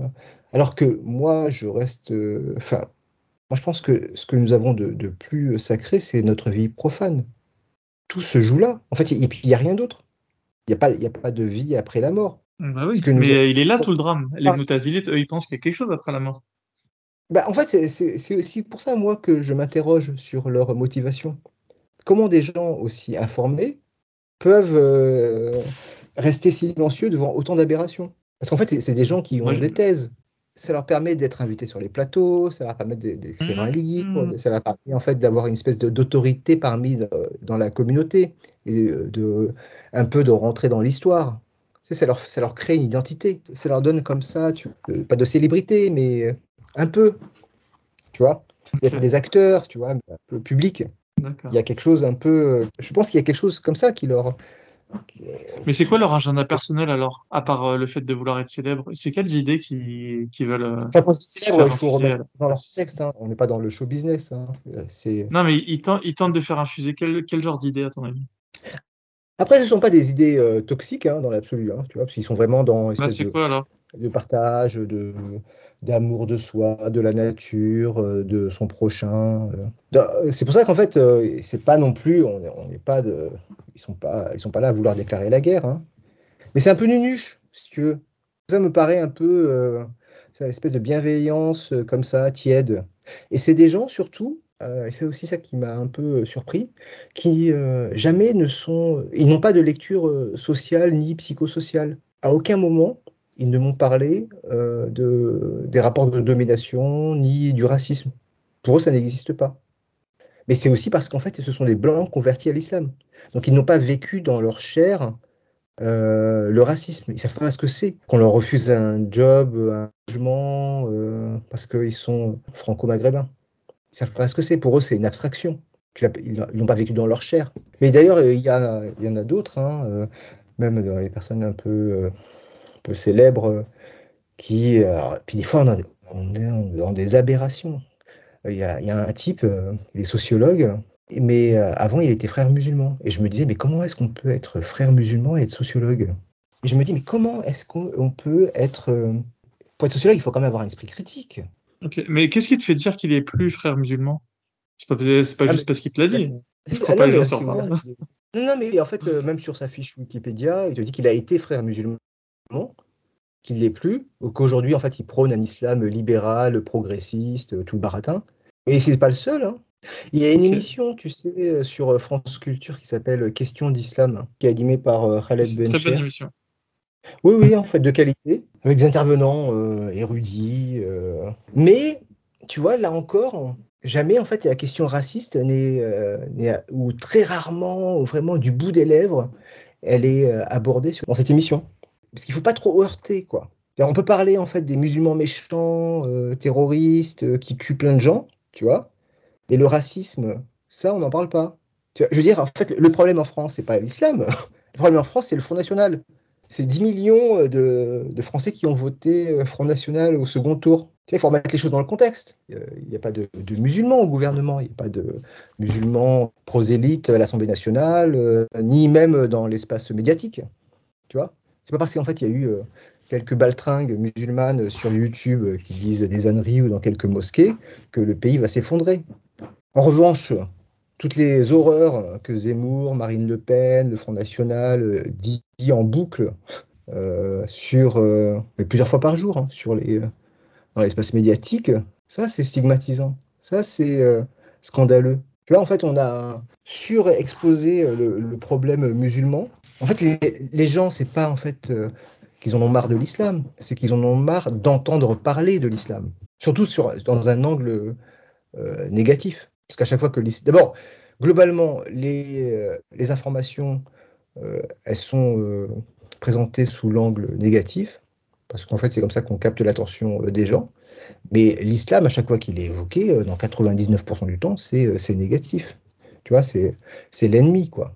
alors que moi, je reste. Enfin, moi, je pense que ce que nous avons de, de plus sacré, c'est notre vie profane. Tout se joue là. En fait, il n'y a rien d'autre. Il n'y a, pas, a pas de vie après la mort. Bah oui, mais il est là tout le drame. Les Moutazilites, eux, ils pensent qu'il y a quelque chose après la mort. Bah, en fait, c'est aussi pour ça, moi, que je m'interroge sur leur motivation. Comment des gens aussi informés peuvent euh, rester silencieux devant autant d'aberrations Parce qu'en fait, c'est des gens qui ont des thèses. Ça leur permet d'être invités sur les plateaux, ça leur permet d'écrire un livre, mmh. ça leur permet en fait d'avoir une espèce d'autorité parmi euh, dans la communauté et euh, de un peu de rentrer dans l'histoire. Ça leur, ça leur crée une identité. Ça leur donne comme ça, tu, pas de célébrité, mais un peu, tu vois? Il y a des acteurs, tu vois, un peu public. Il y a quelque chose un peu. Je pense qu'il y a quelque chose comme ça qui leur. Mais c'est quoi leur agenda personnel alors, à part euh, le fait de vouloir être célèbre? C'est quelles idées qui, qui veulent. Euh, enfin, quand célèbre, il faut remettre dans leur contexte. Hein. On n'est pas dans le show business. Hein. Non, mais ils tentent, ils tentent de faire infuser quel, quel genre d'idées à ton avis? Après, ce ne sont pas des idées euh, toxiques hein, dans l'absolu, tu vois, parce qu'ils sont vraiment dans. Bah, c'est quoi alors? De partage, de d'amour de soi, de la nature, euh, de son prochain. Euh. C'est pour ça qu'en fait, euh, c'est pas non plus, on n'est pas de, ils sont pas, ils sont pas là à vouloir déclarer la guerre. Hein. Mais c'est un peu nunuche, si tu veux. Ça me paraît un peu, c'est une espèce de bienveillance comme ça, tiède. Et c'est des gens surtout, et c'est aussi ça qui m'a un peu surpris, qui jamais ne sont, ils n'ont pas de lecture sociale ni psychosociale. À aucun moment, ils ne m'ont parlé euh, de, des rapports de domination ni du racisme. Pour eux, ça n'existe pas. Mais c'est aussi parce qu'en fait, ce sont des blancs convertis à l'islam. Donc, ils n'ont pas vécu dans leur chair euh, le racisme. Ils savent pas ce que c'est. Qu'on leur refuse un job, un logement, euh, parce qu'ils sont franco-maghrébins. Ils savent pas ce que c'est. Pour eux, c'est une abstraction. Ils n'ont pas vécu dans leur chair. Mais d'ailleurs, il y, y, en a d'autres, hein, même dans les personnes un peu peu célèbres qui. Euh, puis des fois, on, est dans des aberrations. Il y a, un type, euh, il est sociologue, mais euh, avant, il était frère musulman. Et je me disais, mais comment est-ce qu'on peut être frère musulman et être sociologue? Et je me dis, mais comment est-ce qu'on peut être. Pour être sociologue, il faut quand même avoir un esprit critique. Mais qu'est-ce qui te fait dire qu'il est plus frère musulman? C'est pas, pas ah, juste parce qu'il te l'a dit. Ah, non, non, mais en fait, même sur sa fiche Wikipédia, il te dit qu'il a été frère musulman qu'il l'est plus, ou qu'aujourd'hui, en fait, il prône un islam libéral, progressiste, tout le baratin. Et c'est pas le seul. Hein. Il y a une émission, tu sais, sur France Culture qui s'appelle Question d'islam, qui est animée par euh, Khaled Bencher. Très bonne émission. Oui, oui, en fait, de qualité, avec des intervenants euh, érudits. Euh. Mais, tu vois, là encore, jamais, en fait, la question raciste n'est, ou très rarement, vraiment du bout des lèvres, elle est abordée dans cette émission parce qu'il faut pas trop heurter, quoi. On peut parler en fait des musulmans méchants, euh, terroristes, euh, qui tuent plein de gens, tu vois. Et le racisme, ça, on n'en parle pas. je veux dire, en fait, le problème en France, c'est pas l'islam. Le problème en France, c'est le Front National. C'est 10 millions euh, de, Français qui ont voté Front National au second tour. il faut remettre les choses dans le contexte. Il n'y a pas de, musulmans au gouvernement, il n'y a pas de musulmans prosélytes à l'Assemblée nationale, ni même dans l'espace médiatique. Tu vois? C'est pas parce qu'en fait il y a eu euh, quelques baltringues musulmanes sur YouTube euh, qui disent des âneries ou dans quelques mosquées que le pays va s'effondrer. En revanche, toutes les horreurs que Zemmour, Marine Le Pen, le Front National euh, dit en boucle plusieurs fois par jour hein, sur dans l'espace médiatique, ça c'est stigmatisant, ça c'est scandaleux. Vois, en fait, on a surexposé le problème musulman en fait, les, les gens, c'est pas en fait euh, qu'ils en ont marre de l'islam, c'est qu'ils en ont marre d'entendre parler de l'islam, surtout sur, dans un angle euh, négatif. Parce qu'à chaque fois que. D'abord, globalement, les, euh, les informations, elles sont présentées sous l'angle négatif, parce qu'en fait, c'est comme ça qu'on capte l'attention des gens. Mais l'islam, à chaque fois qu'il est évoqué, dans 99% du temps, c'est négatif. Tu vois, c'est l'ennemi, quoi.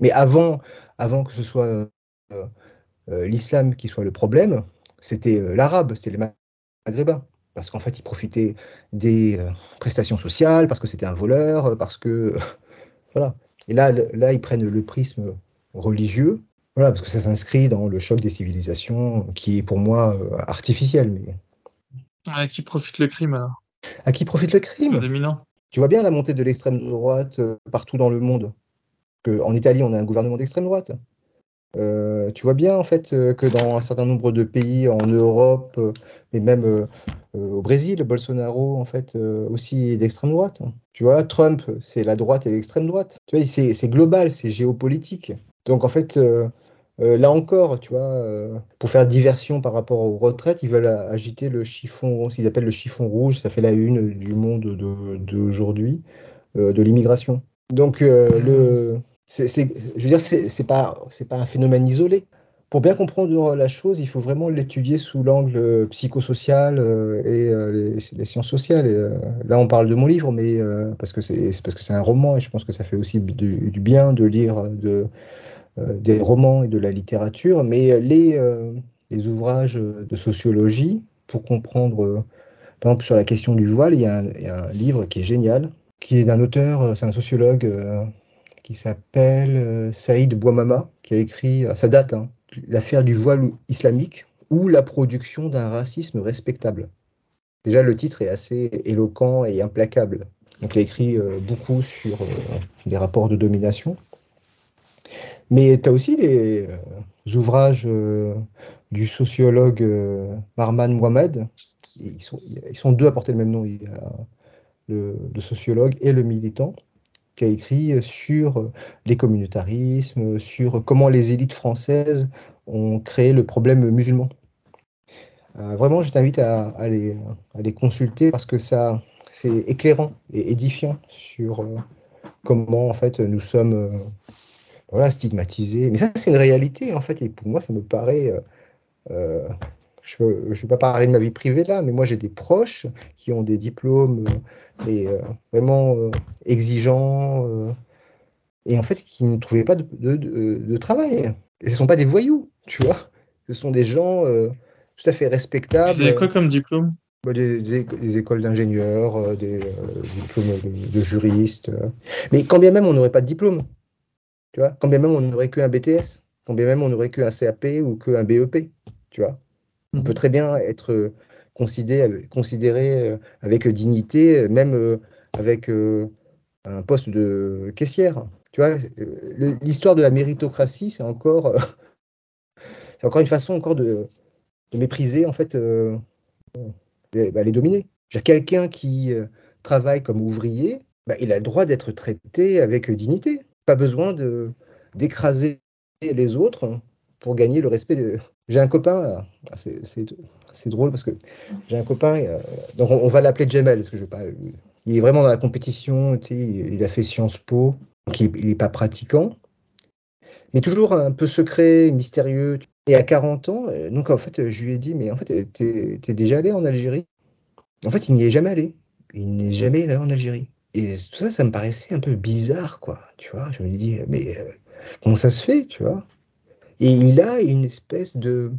Mais avant, avant que ce soit euh, euh, l'islam qui soit le problème, c'était euh, l'arabe, c'était les maghrébins. Parce qu'en fait, il profitait des prestations sociales, parce que c'était un voleur, parce que. voilà. Et là, là, ils prennent le prisme religieux. Voilà, parce que ça s'inscrit dans le choc des civilisations, qui est pour moi artificiel. Mais... À qui profite le crime alors? À qui profite le crime? Tu vois bien la montée de l'extrême droite partout dans le monde. Que, en Italie, on a un gouvernement d'extrême droite. Euh, tu vois bien en fait euh, que dans un certain nombre de pays en Europe euh, et même au Brésil, Bolsonaro en fait aussi d'extrême droite. Tu vois, Trump, c'est la droite et l'extrême droite. Tu vois, c'est global, c'est géopolitique. Donc en fait, là encore, tu vois, pour faire diversion par rapport aux retraites, ils veulent agiter le chiffon, ce qu'ils appellent le chiffon rouge. Ça fait la une du monde d'aujourd'hui, de l'immigration. Donc le c'est, je veux dire, c'est pas, c'est pas un phénomène isolé. Pour bien comprendre la chose, il faut vraiment l'étudier sous l'angle psychosocial euh, et euh, les, sciences sociales. Euh, là, on parle de mon livre, mais parce que c'est parce que c'est un roman et je pense que ça fait aussi du, bien de lire de, des romans et de la littérature. Mais les, les ouvrages de sociologie, pour comprendre, par exemple, sur la question du voile, il y, a il y a un livre qui est génial, qui est d'un auteur, c'est un sociologue qui s'appelle euh, Saïd Bouamama, qui a écrit, à sa date, hein, l'affaire du voile islamique ou la production d'un racisme respectable. Déjà, le titre est assez éloquent et implacable. Donc, il a écrit euh, beaucoup sur euh, les rapports de domination. Mais tu as aussi les ouvrages du sociologue Marman Mohamed. Ils sont, deux à porter le même nom. Le, sociologue et le militant qui a écrit sur les communautarismes, sur comment les élites françaises ont créé le problème musulman. Euh, vraiment, je t'invite à, les, consulter parce que ça, c'est éclairant et édifiant sur euh, comment en fait nous sommes euh, stigmatisés. Mais ça, c'est une réalité en fait, et pour moi, ça me paraît je ne vais pas parler de ma vie privée là, mais moi j'ai des proches qui ont des diplômes mais, euh, vraiment euh, exigeants euh, et en fait qui ne trouvaient pas de, travail. Et ce ne sont pas des voyous, tu vois. Ce sont des gens tout à fait respectables. Vous avez quoi comme diplôme? Bah, des, écoles d'ingénieurs, des diplômes de, juristes. Mais quand bien même on n'aurait pas de diplôme, tu vois, quand bien même on n'aurait qu'un BTS, quand bien même on n'aurait qu'un CAP ou qu'un BEP, tu vois. On peut très bien être euh, considéré, considéré euh, avec dignité, même euh, avec un poste de caissière. Tu vois, l'histoire de la méritocratie, c'est encore, c'est encore une façon encore de, mépriser en fait les, bah, les dominés. Quelqu'un qui travaille comme ouvrier, bah, il a le droit d'être traité avec dignité. Pas besoin de d'écraser les autres pour gagner le respect de, j'ai un copain, ah, c'est drôle parce que j'ai un copain, euh, donc on, va l'appeler Jamel, parce que je pas, il est vraiment dans la compétition, tu il a fait Sciences Po, donc il n'est pas pratiquant, mais toujours un peu secret, mystérieux. Et à 40 ans, euh, donc en fait, je lui ai dit, mais en fait, t'es es déjà allé en Algérie? En fait, il n'y est jamais allé. Il n'est jamais allé en Algérie. Et tout ça, ça me paraissait un peu bizarre, quoi. Tu vois, je me dis, mais euh, comment ça se fait, tu vois? Et il a une espèce de,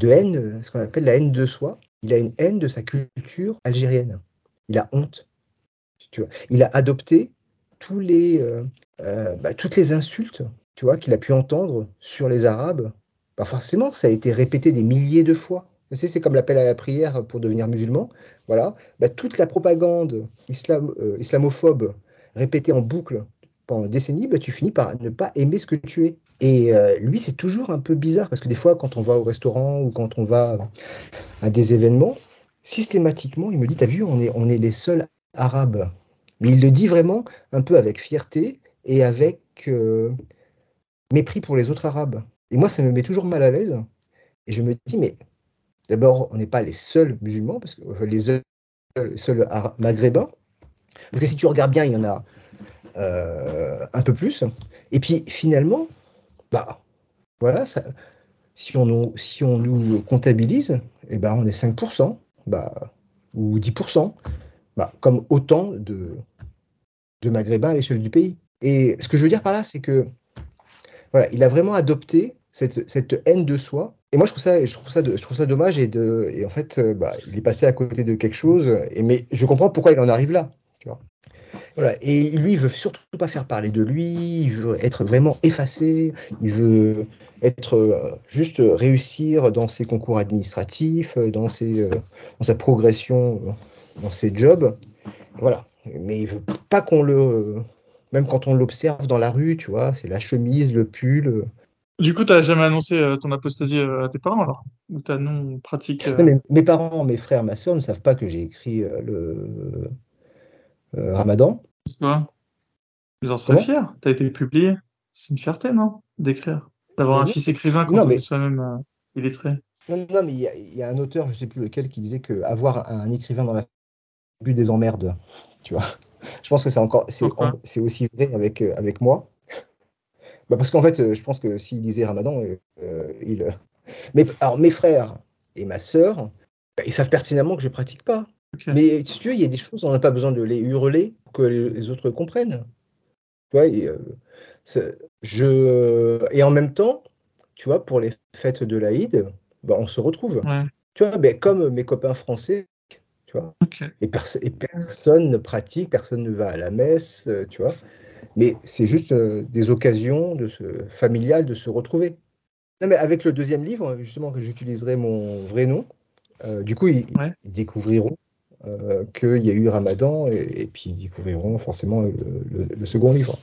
haine, ce qu'on appelle la haine de soi. Il a une haine de sa culture algérienne. Il a honte. Il a adopté euh, euh, bah, toutes les insultes qu'il a pu entendre sur les Arabes. Forcément, ça a été répété des milliers de fois. c'est comme l'appel à la prière pour devenir musulman. Voilà. Bah, toute la propagande euh, islamophobe répétée en boucle pendant des décennies, bah, tu finis par ne pas aimer ce que tu es. Et euh, lui, c'est toujours un peu bizarre parce que des fois, quand on va au restaurant ou quand on va à des événements, systématiquement, il me dit, t'as vu, on est, les seuls arabes. Mais il le dit vraiment un peu avec fierté et avec euh, mépris pour les autres arabes. Et moi, ça me met toujours mal à l'aise. Et je me dis, mais d'abord, on n'est pas les seuls musulmans, parce que les seuls, les seuls maghrébins. Parce que si tu regardes bien, il y en a euh, un peu plus. Et puis finalement, bah voilà, si, on nous, si on nous comptabilise, eh ben, on est 5%, bah, ou 10%, bah, comme autant de, de Maghrébins à l'échelle du pays. Et ce que je veux dire par là, c'est que voilà, il a vraiment adopté cette, haine de soi. Et moi, je trouve ça, je trouve ça, je trouve ça dommage. Et, de, et en fait, bah, il est passé à côté de quelque chose. Et, mais je comprends pourquoi il en arrive là. Voilà. Et lui, il veut surtout pas faire parler de lui, il veut être vraiment effacé, il veut être euh, juste réussir dans ses concours administratifs, euh, dans, ses, euh, dans sa progression dans ses jobs. Voilà. Mais il veut pas qu'on le. Même quand on l'observe dans la rue, tu vois, c'est la chemise, le pull. Du coup, tu n'as jamais annoncé ton apostasie à tes parents alors? Ou ta non pratique non, Mes parents, mes frères, ma soeur ne savent pas que j'ai écrit le Ramadan. Pourquoi Ils en seraient fiers. Tu as été publié. C'est une fierté, non D'écrire. D'avoir un fils écrivain quand on est soi-même euh, illettré. Non, non, mais il y, a un auteur, je sais plus lequel, qui disait que avoir un écrivain dans la but des emmerdes, tu vois. Je pense que c'est encore, c'est aussi vrai avec euh, avec moi. Bah parce qu'en fait, euh, je pense que s'il disait Ramadan, il. Mais alors mes frères et ma sœur, bah, ils savent pertinemment que je pratique pas. Mais si tu veux, il y a des choses, on n'a pas besoin de les hurler pour que les autres comprennent. Tu vois, et, je, et en même temps, tu vois, pour les fêtes de l'Aïd, bah, on se retrouve. Tu vois, ben, comme mes copains français, tu vois. Et, personne ne pratique, personne ne va à la messe, euh, tu vois. Mais c'est juste euh, des occasions de se, familiales de se retrouver. Non, mais avec le deuxième livre, justement, que j'utiliserai mon vrai nom, euh, du coup, ils, découvriront qu'il y a eu Ramadan et, puis ils découvriront forcément le second livre.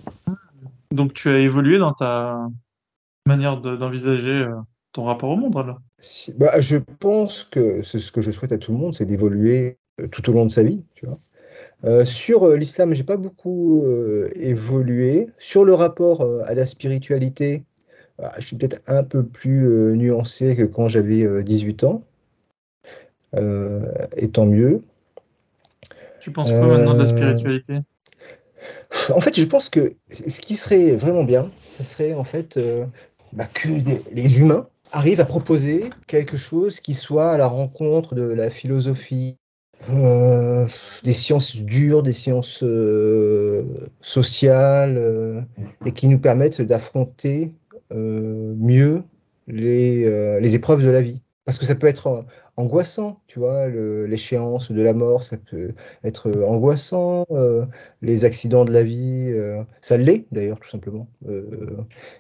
Donc tu as évolué dans ta manière d'envisager euh, ton rapport au monde alors? Bah, Je pense que c'est ce que je souhaite à tout le monde, c'est d'évoluer euh, tout au long de sa vie. Tu vois. Euh, sur l'islam, j'ai pas beaucoup évolué. Sur le rapport à la spiritualité, je suis peut-être un peu plus nuancé que quand j'avais 18 ans. et tant mieux. Tu penses quoi maintenant de la spiritualité? En fait, je pense que ce qui serait vraiment bien, ce serait en fait euh, bah, que les humains arrivent à proposer quelque chose qui soit à la rencontre de la philosophie, euh, des sciences dures, des sciences euh, sociales, et qui nous permettent d'affronter mieux les épreuves de la vie. Parce que ça peut être euh, angoissant, tu vois, l'échéance de la mort, ça peut être euh, angoissant, euh, les accidents de la vie, ça l'est d'ailleurs tout simplement.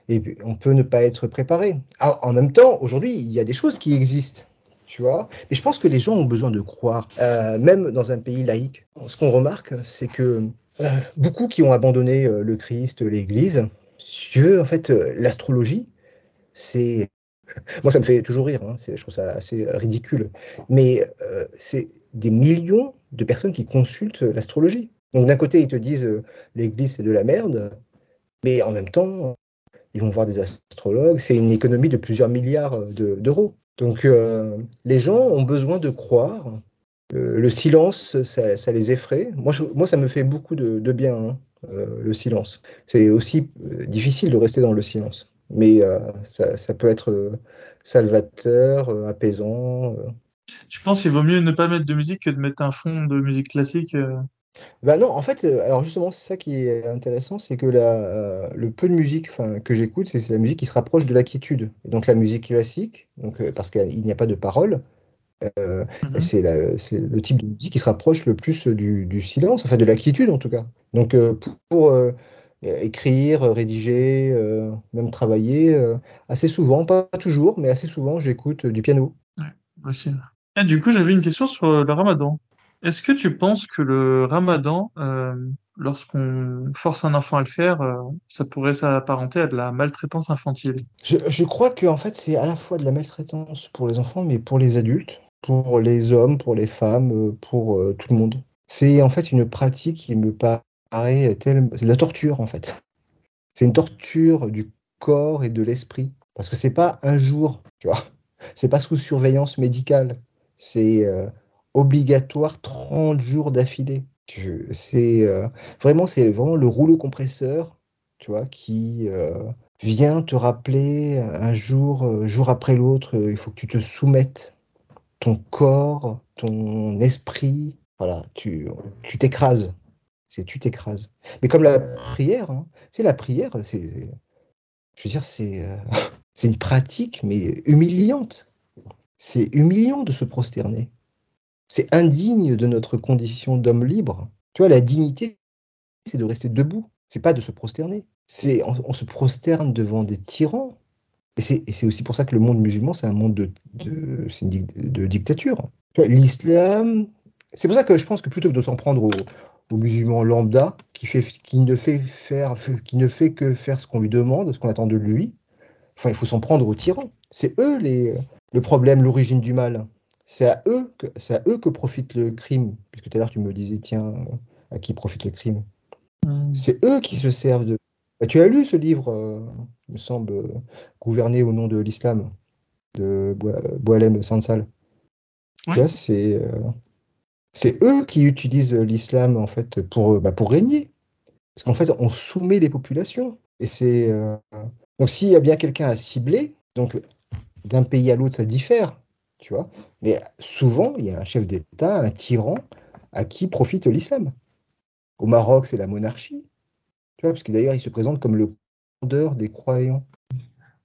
et on peut ne pas être préparé. Ah, en même temps, aujourd'hui, il y a des choses qui existent, tu vois. Et je pense que les gens ont besoin de croire, même dans un pays laïque. Ce qu'on remarque, c'est que beaucoup qui ont abandonné le Christ, l'Église, que en fait, l'astrologie, c'est moi, ça me fait toujours rire, hein. je trouve ça assez ridicule. Mais euh, c'est des millions de personnes qui consultent l'astrologie. Donc d'un côté, ils te disent euh, l'Église c'est de la merde, mais en même temps, ils vont voir des astrologues. C'est une économie de plusieurs milliards d'euros. Donc euh, les gens ont besoin de croire. le silence, ça, les effraie. Moi, moi, ça me fait beaucoup de, bien, hein, le silence. C'est aussi difficile de rester dans le silence mais euh, ça, peut être euh, salvateur, euh, apaisant. Tu penses qu'il vaut mieux ne pas mettre de musique que de mettre un fond de musique classique bah non, en fait, alors justement, c'est ça qui est intéressant, c'est que le peu de musique que j'écoute, c'est la musique qui se rapproche de la quiétude. donc la musique classique, donc, parce qu'il n'y a pas de parole, mm-hmm. c'est le type de musique qui se rapproche le plus du, silence, enfin de la quiétude en tout cas. Donc pour, écrire, rédiger, euh, même travailler. Euh, assez souvent, pas toujours, mais assez souvent, j'écoute du piano. Ouais. Et du coup, j'avais une question sur le ramadan. Est-ce que tu penses que le ramadan, euh, lorsqu'on force un enfant à le faire, ça pourrait s'apparenter à de la maltraitance infantile? Je, je crois que en fait, c'est à la fois de la maltraitance pour les enfants, mais pour les adultes, pour les hommes, pour les femmes, pour tout le monde. C'est en fait une pratique qui me paraît c'est de la torture en fait. C'est une torture du corps et de l'esprit. Parce que c'est pas un jour, tu vois. C'est pas sous surveillance médicale. C'est euh, obligatoire 30 jours d'affilée. C'est euh, vraiment, c'est vraiment le rouleau compresseur, tu vois, qui euh, vient te rappeler un jour, jour après l'autre, il faut que tu te soumettes. Ton corps, ton esprit, voilà, tu t'écrases c'est tu t'écrases. Mais comme la prière, hein, c'est la prière, c'est, je veux dire, c'est, euh, c'est une pratique mais humiliante. C'est humiliant de se prosterner. C'est indigne de notre condition d'homme libre. Tu vois, la dignité, c'est de rester debout. C'est pas de se prosterner. C'est on, se prosterne devant des tyrans. Et c'est aussi pour ça que le monde musulman, c'est un monde de, de, de dictature. L'islam, c'est pour ça que je pense que plutôt que de s'en prendre aux, musulmans lambda, qui, fait, qui, ne fait faire, qui ne fait que faire ce qu'on lui demande, ce qu'on attend de lui, enfin, il faut s'en prendre aux tyrans. C'est eux les, le problème, l'origine du mal. C'est à eux que c'est à eux que profite le crime. Puisque tout à l'heure tu me disais tiens à qui profite le crime. Hmm. C'est eux qui se servent de. Bah, tu as lu ce livre, euh, me semble, gouverné au nom de l'islam de Boalem Sansal. Oui. c'est euh, c'est eux qui utilisent l'islam en fait pour bah, pour régner. Parce qu'en fait on soumet les populations. Et c'est euh, donc s'il y a bien quelqu'un à cibler, donc d'un pays à l'autre ça diffère tu vois. Mais souvent, il y a un chef d'État, un tyran, à qui profite l'islam. Au Maroc, c'est la monarchie, tu vois, parce que d'ailleurs, il se présente comme le commandeur des croyants.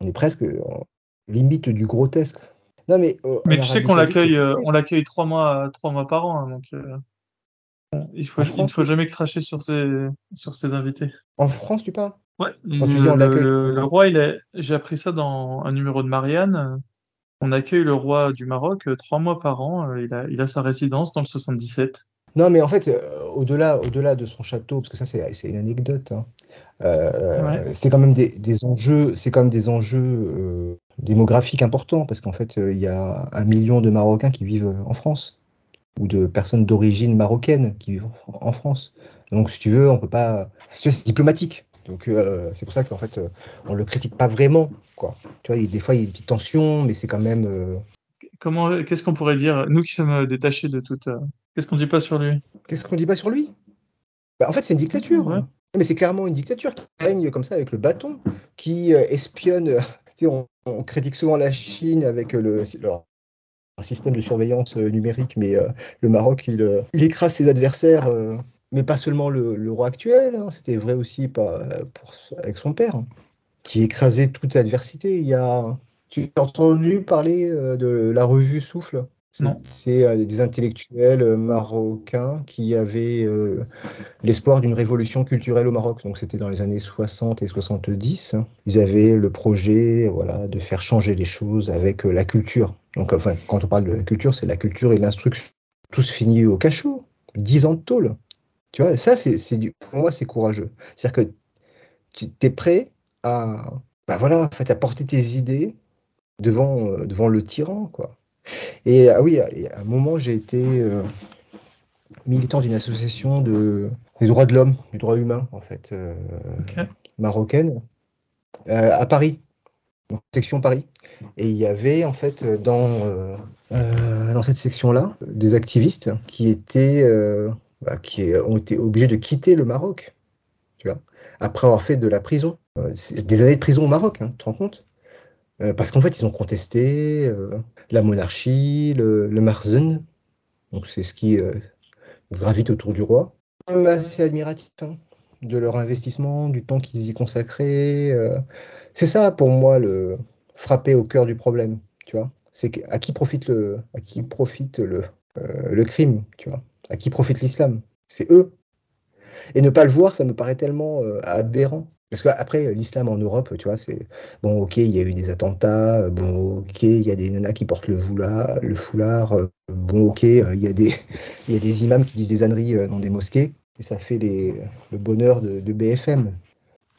On est presque en limite du grotesque. Non, mais, euh, mais tu sais qu'on l'accueille, euh, on l'accueille trois mois, trois mois par an, hein, donc euh, il faut, il ne faut jamais cracher sur ses, sur ses invités. En France, tu parles? Ouais. Quand tu dis on l'accueille. Le, le, roi, il est, j'ai appris ça dans un numéro de Marianne. On accueille le roi du Maroc euh, trois mois par an. Euh, il, a, il a sa résidence dans le 77. Non, mais en fait, euh, au-delà, au-delà de son château, parce que ça, c'est, une anecdote. Hein, c'est quand même des, enjeux, c'est quand même des enjeux démographiques importants, parce qu'en fait, il y a un million de Marocains qui vivent en France, ou de personnes d'origine marocaine qui vivent en France. Donc, si tu veux, on peut pas. C'est diplomatique. Donc euh, c'est pour ça qu'en fait euh, on le critique pas vraiment quoi. Tu vois, des fois il y a des petites tensions, mais c'est quand même. Euh, Comment, qu'est-ce qu'on pourrait dire nous qui sommes détachés de toute, qu'est-ce qu'on dit pas sur lui? Qu'est-ce qu'on dit pas sur lui? Bah, En fait c'est une dictature. Mais c'est clairement une dictature qui règne comme ça avec le bâton, qui espionne. On, critique souvent la Chine avec le, leur système de surveillance numérique, mais le Maroc il, écrase ses adversaires mais pas seulement le, roi actuel, hein, c'était vrai aussi avec son père, hein, qui écrasait toute adversité. Y a, tu as entendu parler euh, de la revue Souffle? C'est euh, des intellectuels euh, marocains qui avaient l'espoir d'une révolution culturelle au Maroc. Donc c'était dans les années 60 et 70. Ils avaient le projet, voilà, de faire changer les choses avec la culture. Donc quand on parle de la culture, c'est la culture et l'instruction. Tout se finit au cachot. Dix ans de tôle. Tu vois, ça, c'est du, pour moi, c'est courageux. C'est-à-dire que tu es prêt à, bah voilà, à porter tes idées devant, euh, devant le tyran, quoi. Et ah oui, à un moment, j'ai été euh, militant d'une association de, des droits de l'homme, du droit humain, en fait, euh, marocaine, à Paris, section Paris. Et il y avait, en fait, dans, dans cette section-là, des activistes qui étaient bah, qui ont été obligés de quitter le Maroc, tu vois, après avoir fait de la prison. Euh, des années de prison au Maroc, hein, tu te rends compte? Euh, Parce qu'en fait, ils ont contesté euh, la monarchie, le, Marzen, donc c'est ce qui gravite autour du roi. Assez admiratif hein, de leur investissement, du temps qu'ils y consacraient. c'est ça, pour moi, le frapper au cœur du problème, tu vois. C'est à qui profite le, à qui profite le, crime, tu vois à qui profite l'islam? C'est eux. Et ne pas le voir, ça me paraît tellement euh, aberrant. Parce qu'après, l'islam en Europe, tu vois, c'est bon, ok, il y a eu des attentats, euh, bon, ok, il y a des nanas qui portent le foulard, le foulard euh, bon, ok, il y, a des, il y a des imams qui disent des âneries dans des mosquées, et ça fait le bonheur de, de, BFM.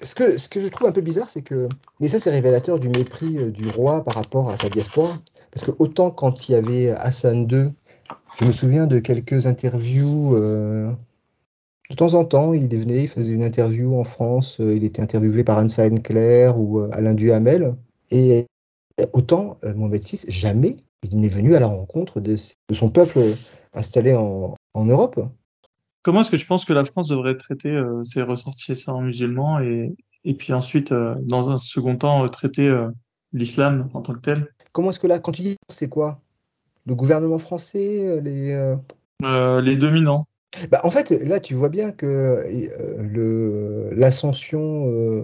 Ce que, ce que je trouve un peu bizarre, c'est que, mais ça, c'est révélateur du mépris du roi par rapport à sa diaspora. Parce que autant quand il y avait Hassan II je me souviens de quelques interviews. Euh, de temps en temps, il venait, il faisait une interview en France. Euh, il était interviewé par Anne Sinclair ou euh, Alain Duhamel. Et autant, Mohamed VI, jamais il n'est venu à la rencontre de, son peuple installé en, Europe. Comment est-ce que tu penses que la France devrait traiter ses ressortissants musulmans et, et puis ensuite, dans un second temps, traiter l'islam en tant que tel? Comment est-ce que là, quand tu dis c'est quoi? Le gouvernement français, euh, les, euh, euh, les dominants. Bah, en fait, là, tu vois bien que le, l'ascension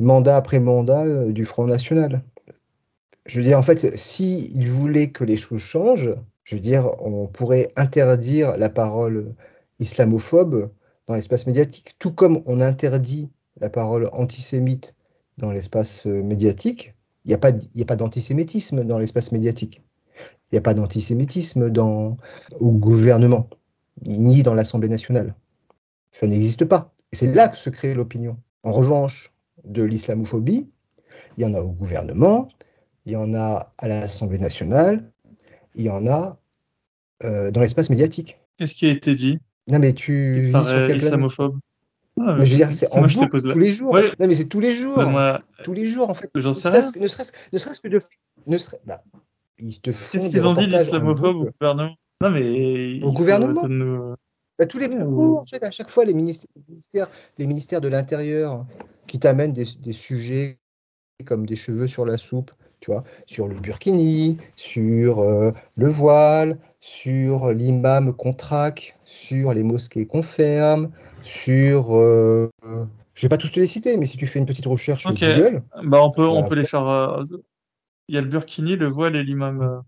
mandat après mandat du Front National. Je veux dire, en fait, s'ils voulaient que les choses changent, je veux dire, on pourrait interdire la parole islamophobe dans l'espace médiatique, tout comme on interdit la parole antisémite dans l'espace euh, médiatique, il n'y a pas, d'antisémitisme dans l'espace médiatique. Il n'y a pas d'antisémitisme au gouvernement, ni dans l'Assemblée nationale. Ça n'existe pas. Et c'est là que se crée l'opinion. En revanche, de l'islamophobie, il y en a au gouvernement, il y en a à l'Assemblée nationale, il y en a euh, dans l'espace médiatique. Qu'est-ce qui a été dit? Non, mais tu vis sur quel islamophobe? Ah, mais je veux dire, c'est en boucle tous les jours. Non, mais c'est tous les jours. Tous les jours, en fait. J'en sais rien. Ne serait-ce serait que de. Ne serait... bah, ils te font Qu'est-ce qu'ils ont dit l'islamophobe au gouvernement? Non, mais. Au gouvernement bah, tous les propos, en fait, à chaque fois, les ministères, les ministères de l'Intérieur qui t'amènent des, des, sujets comme des cheveux sur la soupe, tu vois, sur le burkini, sur euh, le voile, sur l'imam qu'on traque, sur les mosquées qu'on ferme, sur. Euh, je vais pas tous te les citer, mais si tu fais une petite recherche sur Google. Bah on peut, on peut les faire. Euh, il y a le burkini, le voile et l'imam.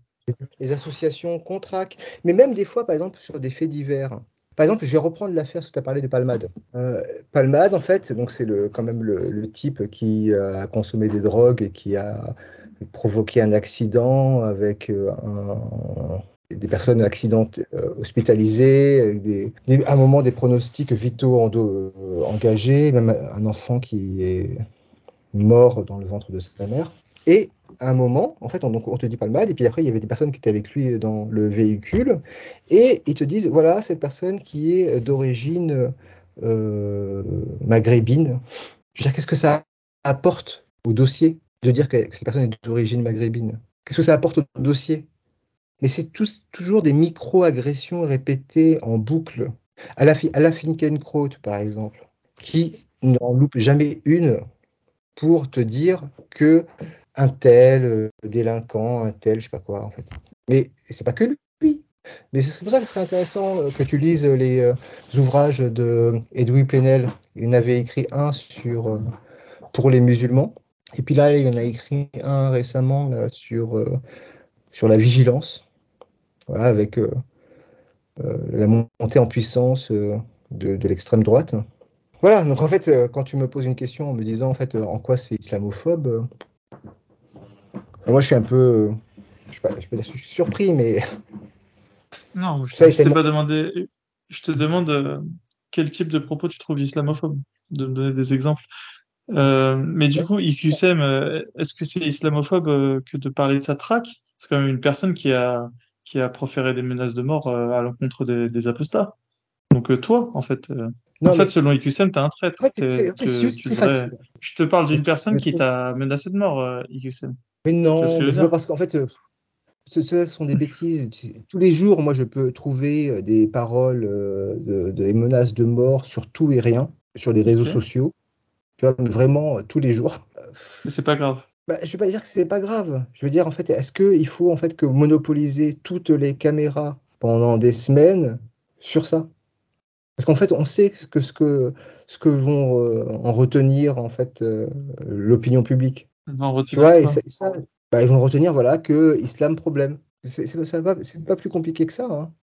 Les associations traque, mais même des fois, par exemple, sur des faits divers. Par exemple, je vais reprendre l'affaire tu as parlé de Palmade. Euh, Palmade, en fait, c'est quand même le, type qui a consommé des drogues et qui a provoqué un accident avec euh, des personnes accidentées, euh, hospitalisées, des, à un moment des pronostics vitaux engagés, même un enfant qui est mort dans le ventre de sa mère. Et un moment, en fait, on, donc, on te dit palmade, et puis après, il y avait des personnes qui étaient avec lui dans le véhicule, et ils te disent, voilà, cette personne qui est d'origine euh, maghrébine. Je veux dire, qu'est-ce que ça apporte au dossier de dire que, cette personne est d'origine maghrébine? Qu'est-ce que ça apporte au dossier? Mais c'est toujours des micro-agressions répétées en boucle. À la, à la Finkenkraut, par exemple, qui n'en loupe jamais une pour te dire que un tel euh, délinquant, un tel, je sais pas quoi, en fait. Mais c'est pas que lui. Mais c'est pour ça que ce serait intéressant euh, que tu lises les euh, ouvrages de Edoui Plenel. Il en avait écrit un sur pour les musulmans. Et puis là, il en a écrit un récemment sur, sur la vigilance, voilà, avec la montée en puissance de l'extrême droite. Voilà, donc en fait, quand tu me poses une question en me disant en fait en quoi c'est islamophobe, moi, je suis un peu, je sais pas dire je suis surpris, mais. Non, je ne t'ai pas demandé. Je te demande euh, quel type de propos tu trouves islamophobe, de me donner des exemples. Euh, mais du coup, IQSM, euh, est-ce que c'est islamophobe que de parler de sa traque? C'est quand même une personne qui a qui a proféré des menaces de mort à l'encontre des, des, apostats. Donc toi, en fait, en fait, selon IQSM, t'es un traître. En fait, Je te parle d'une personne qui t'a menacé de mort, IQSM. Mais non, c'est parce qu'en fait, euh, ce, sont des bêtises. Tous les jours, moi, je peux trouver euh, des paroles, euh, des menaces de mort sur tout et rien, sur les réseaux sociaux. Tu vois, vraiment tous les jours. Mais c'est pas grave. Bah, je vais pas dire que c'est pas grave. Je veux dire, en fait, est-ce qu'il faut en fait que monopoliser toutes les caméras pendant des semaines sur ça? Parce qu'en fait, on sait que ce que ce que vont en retenir en fait l'opinion publique. Ils vont retenir bah, ils vont retenir voilà que islam problème. C'est pas, pas plus compliqué que ça. Hein.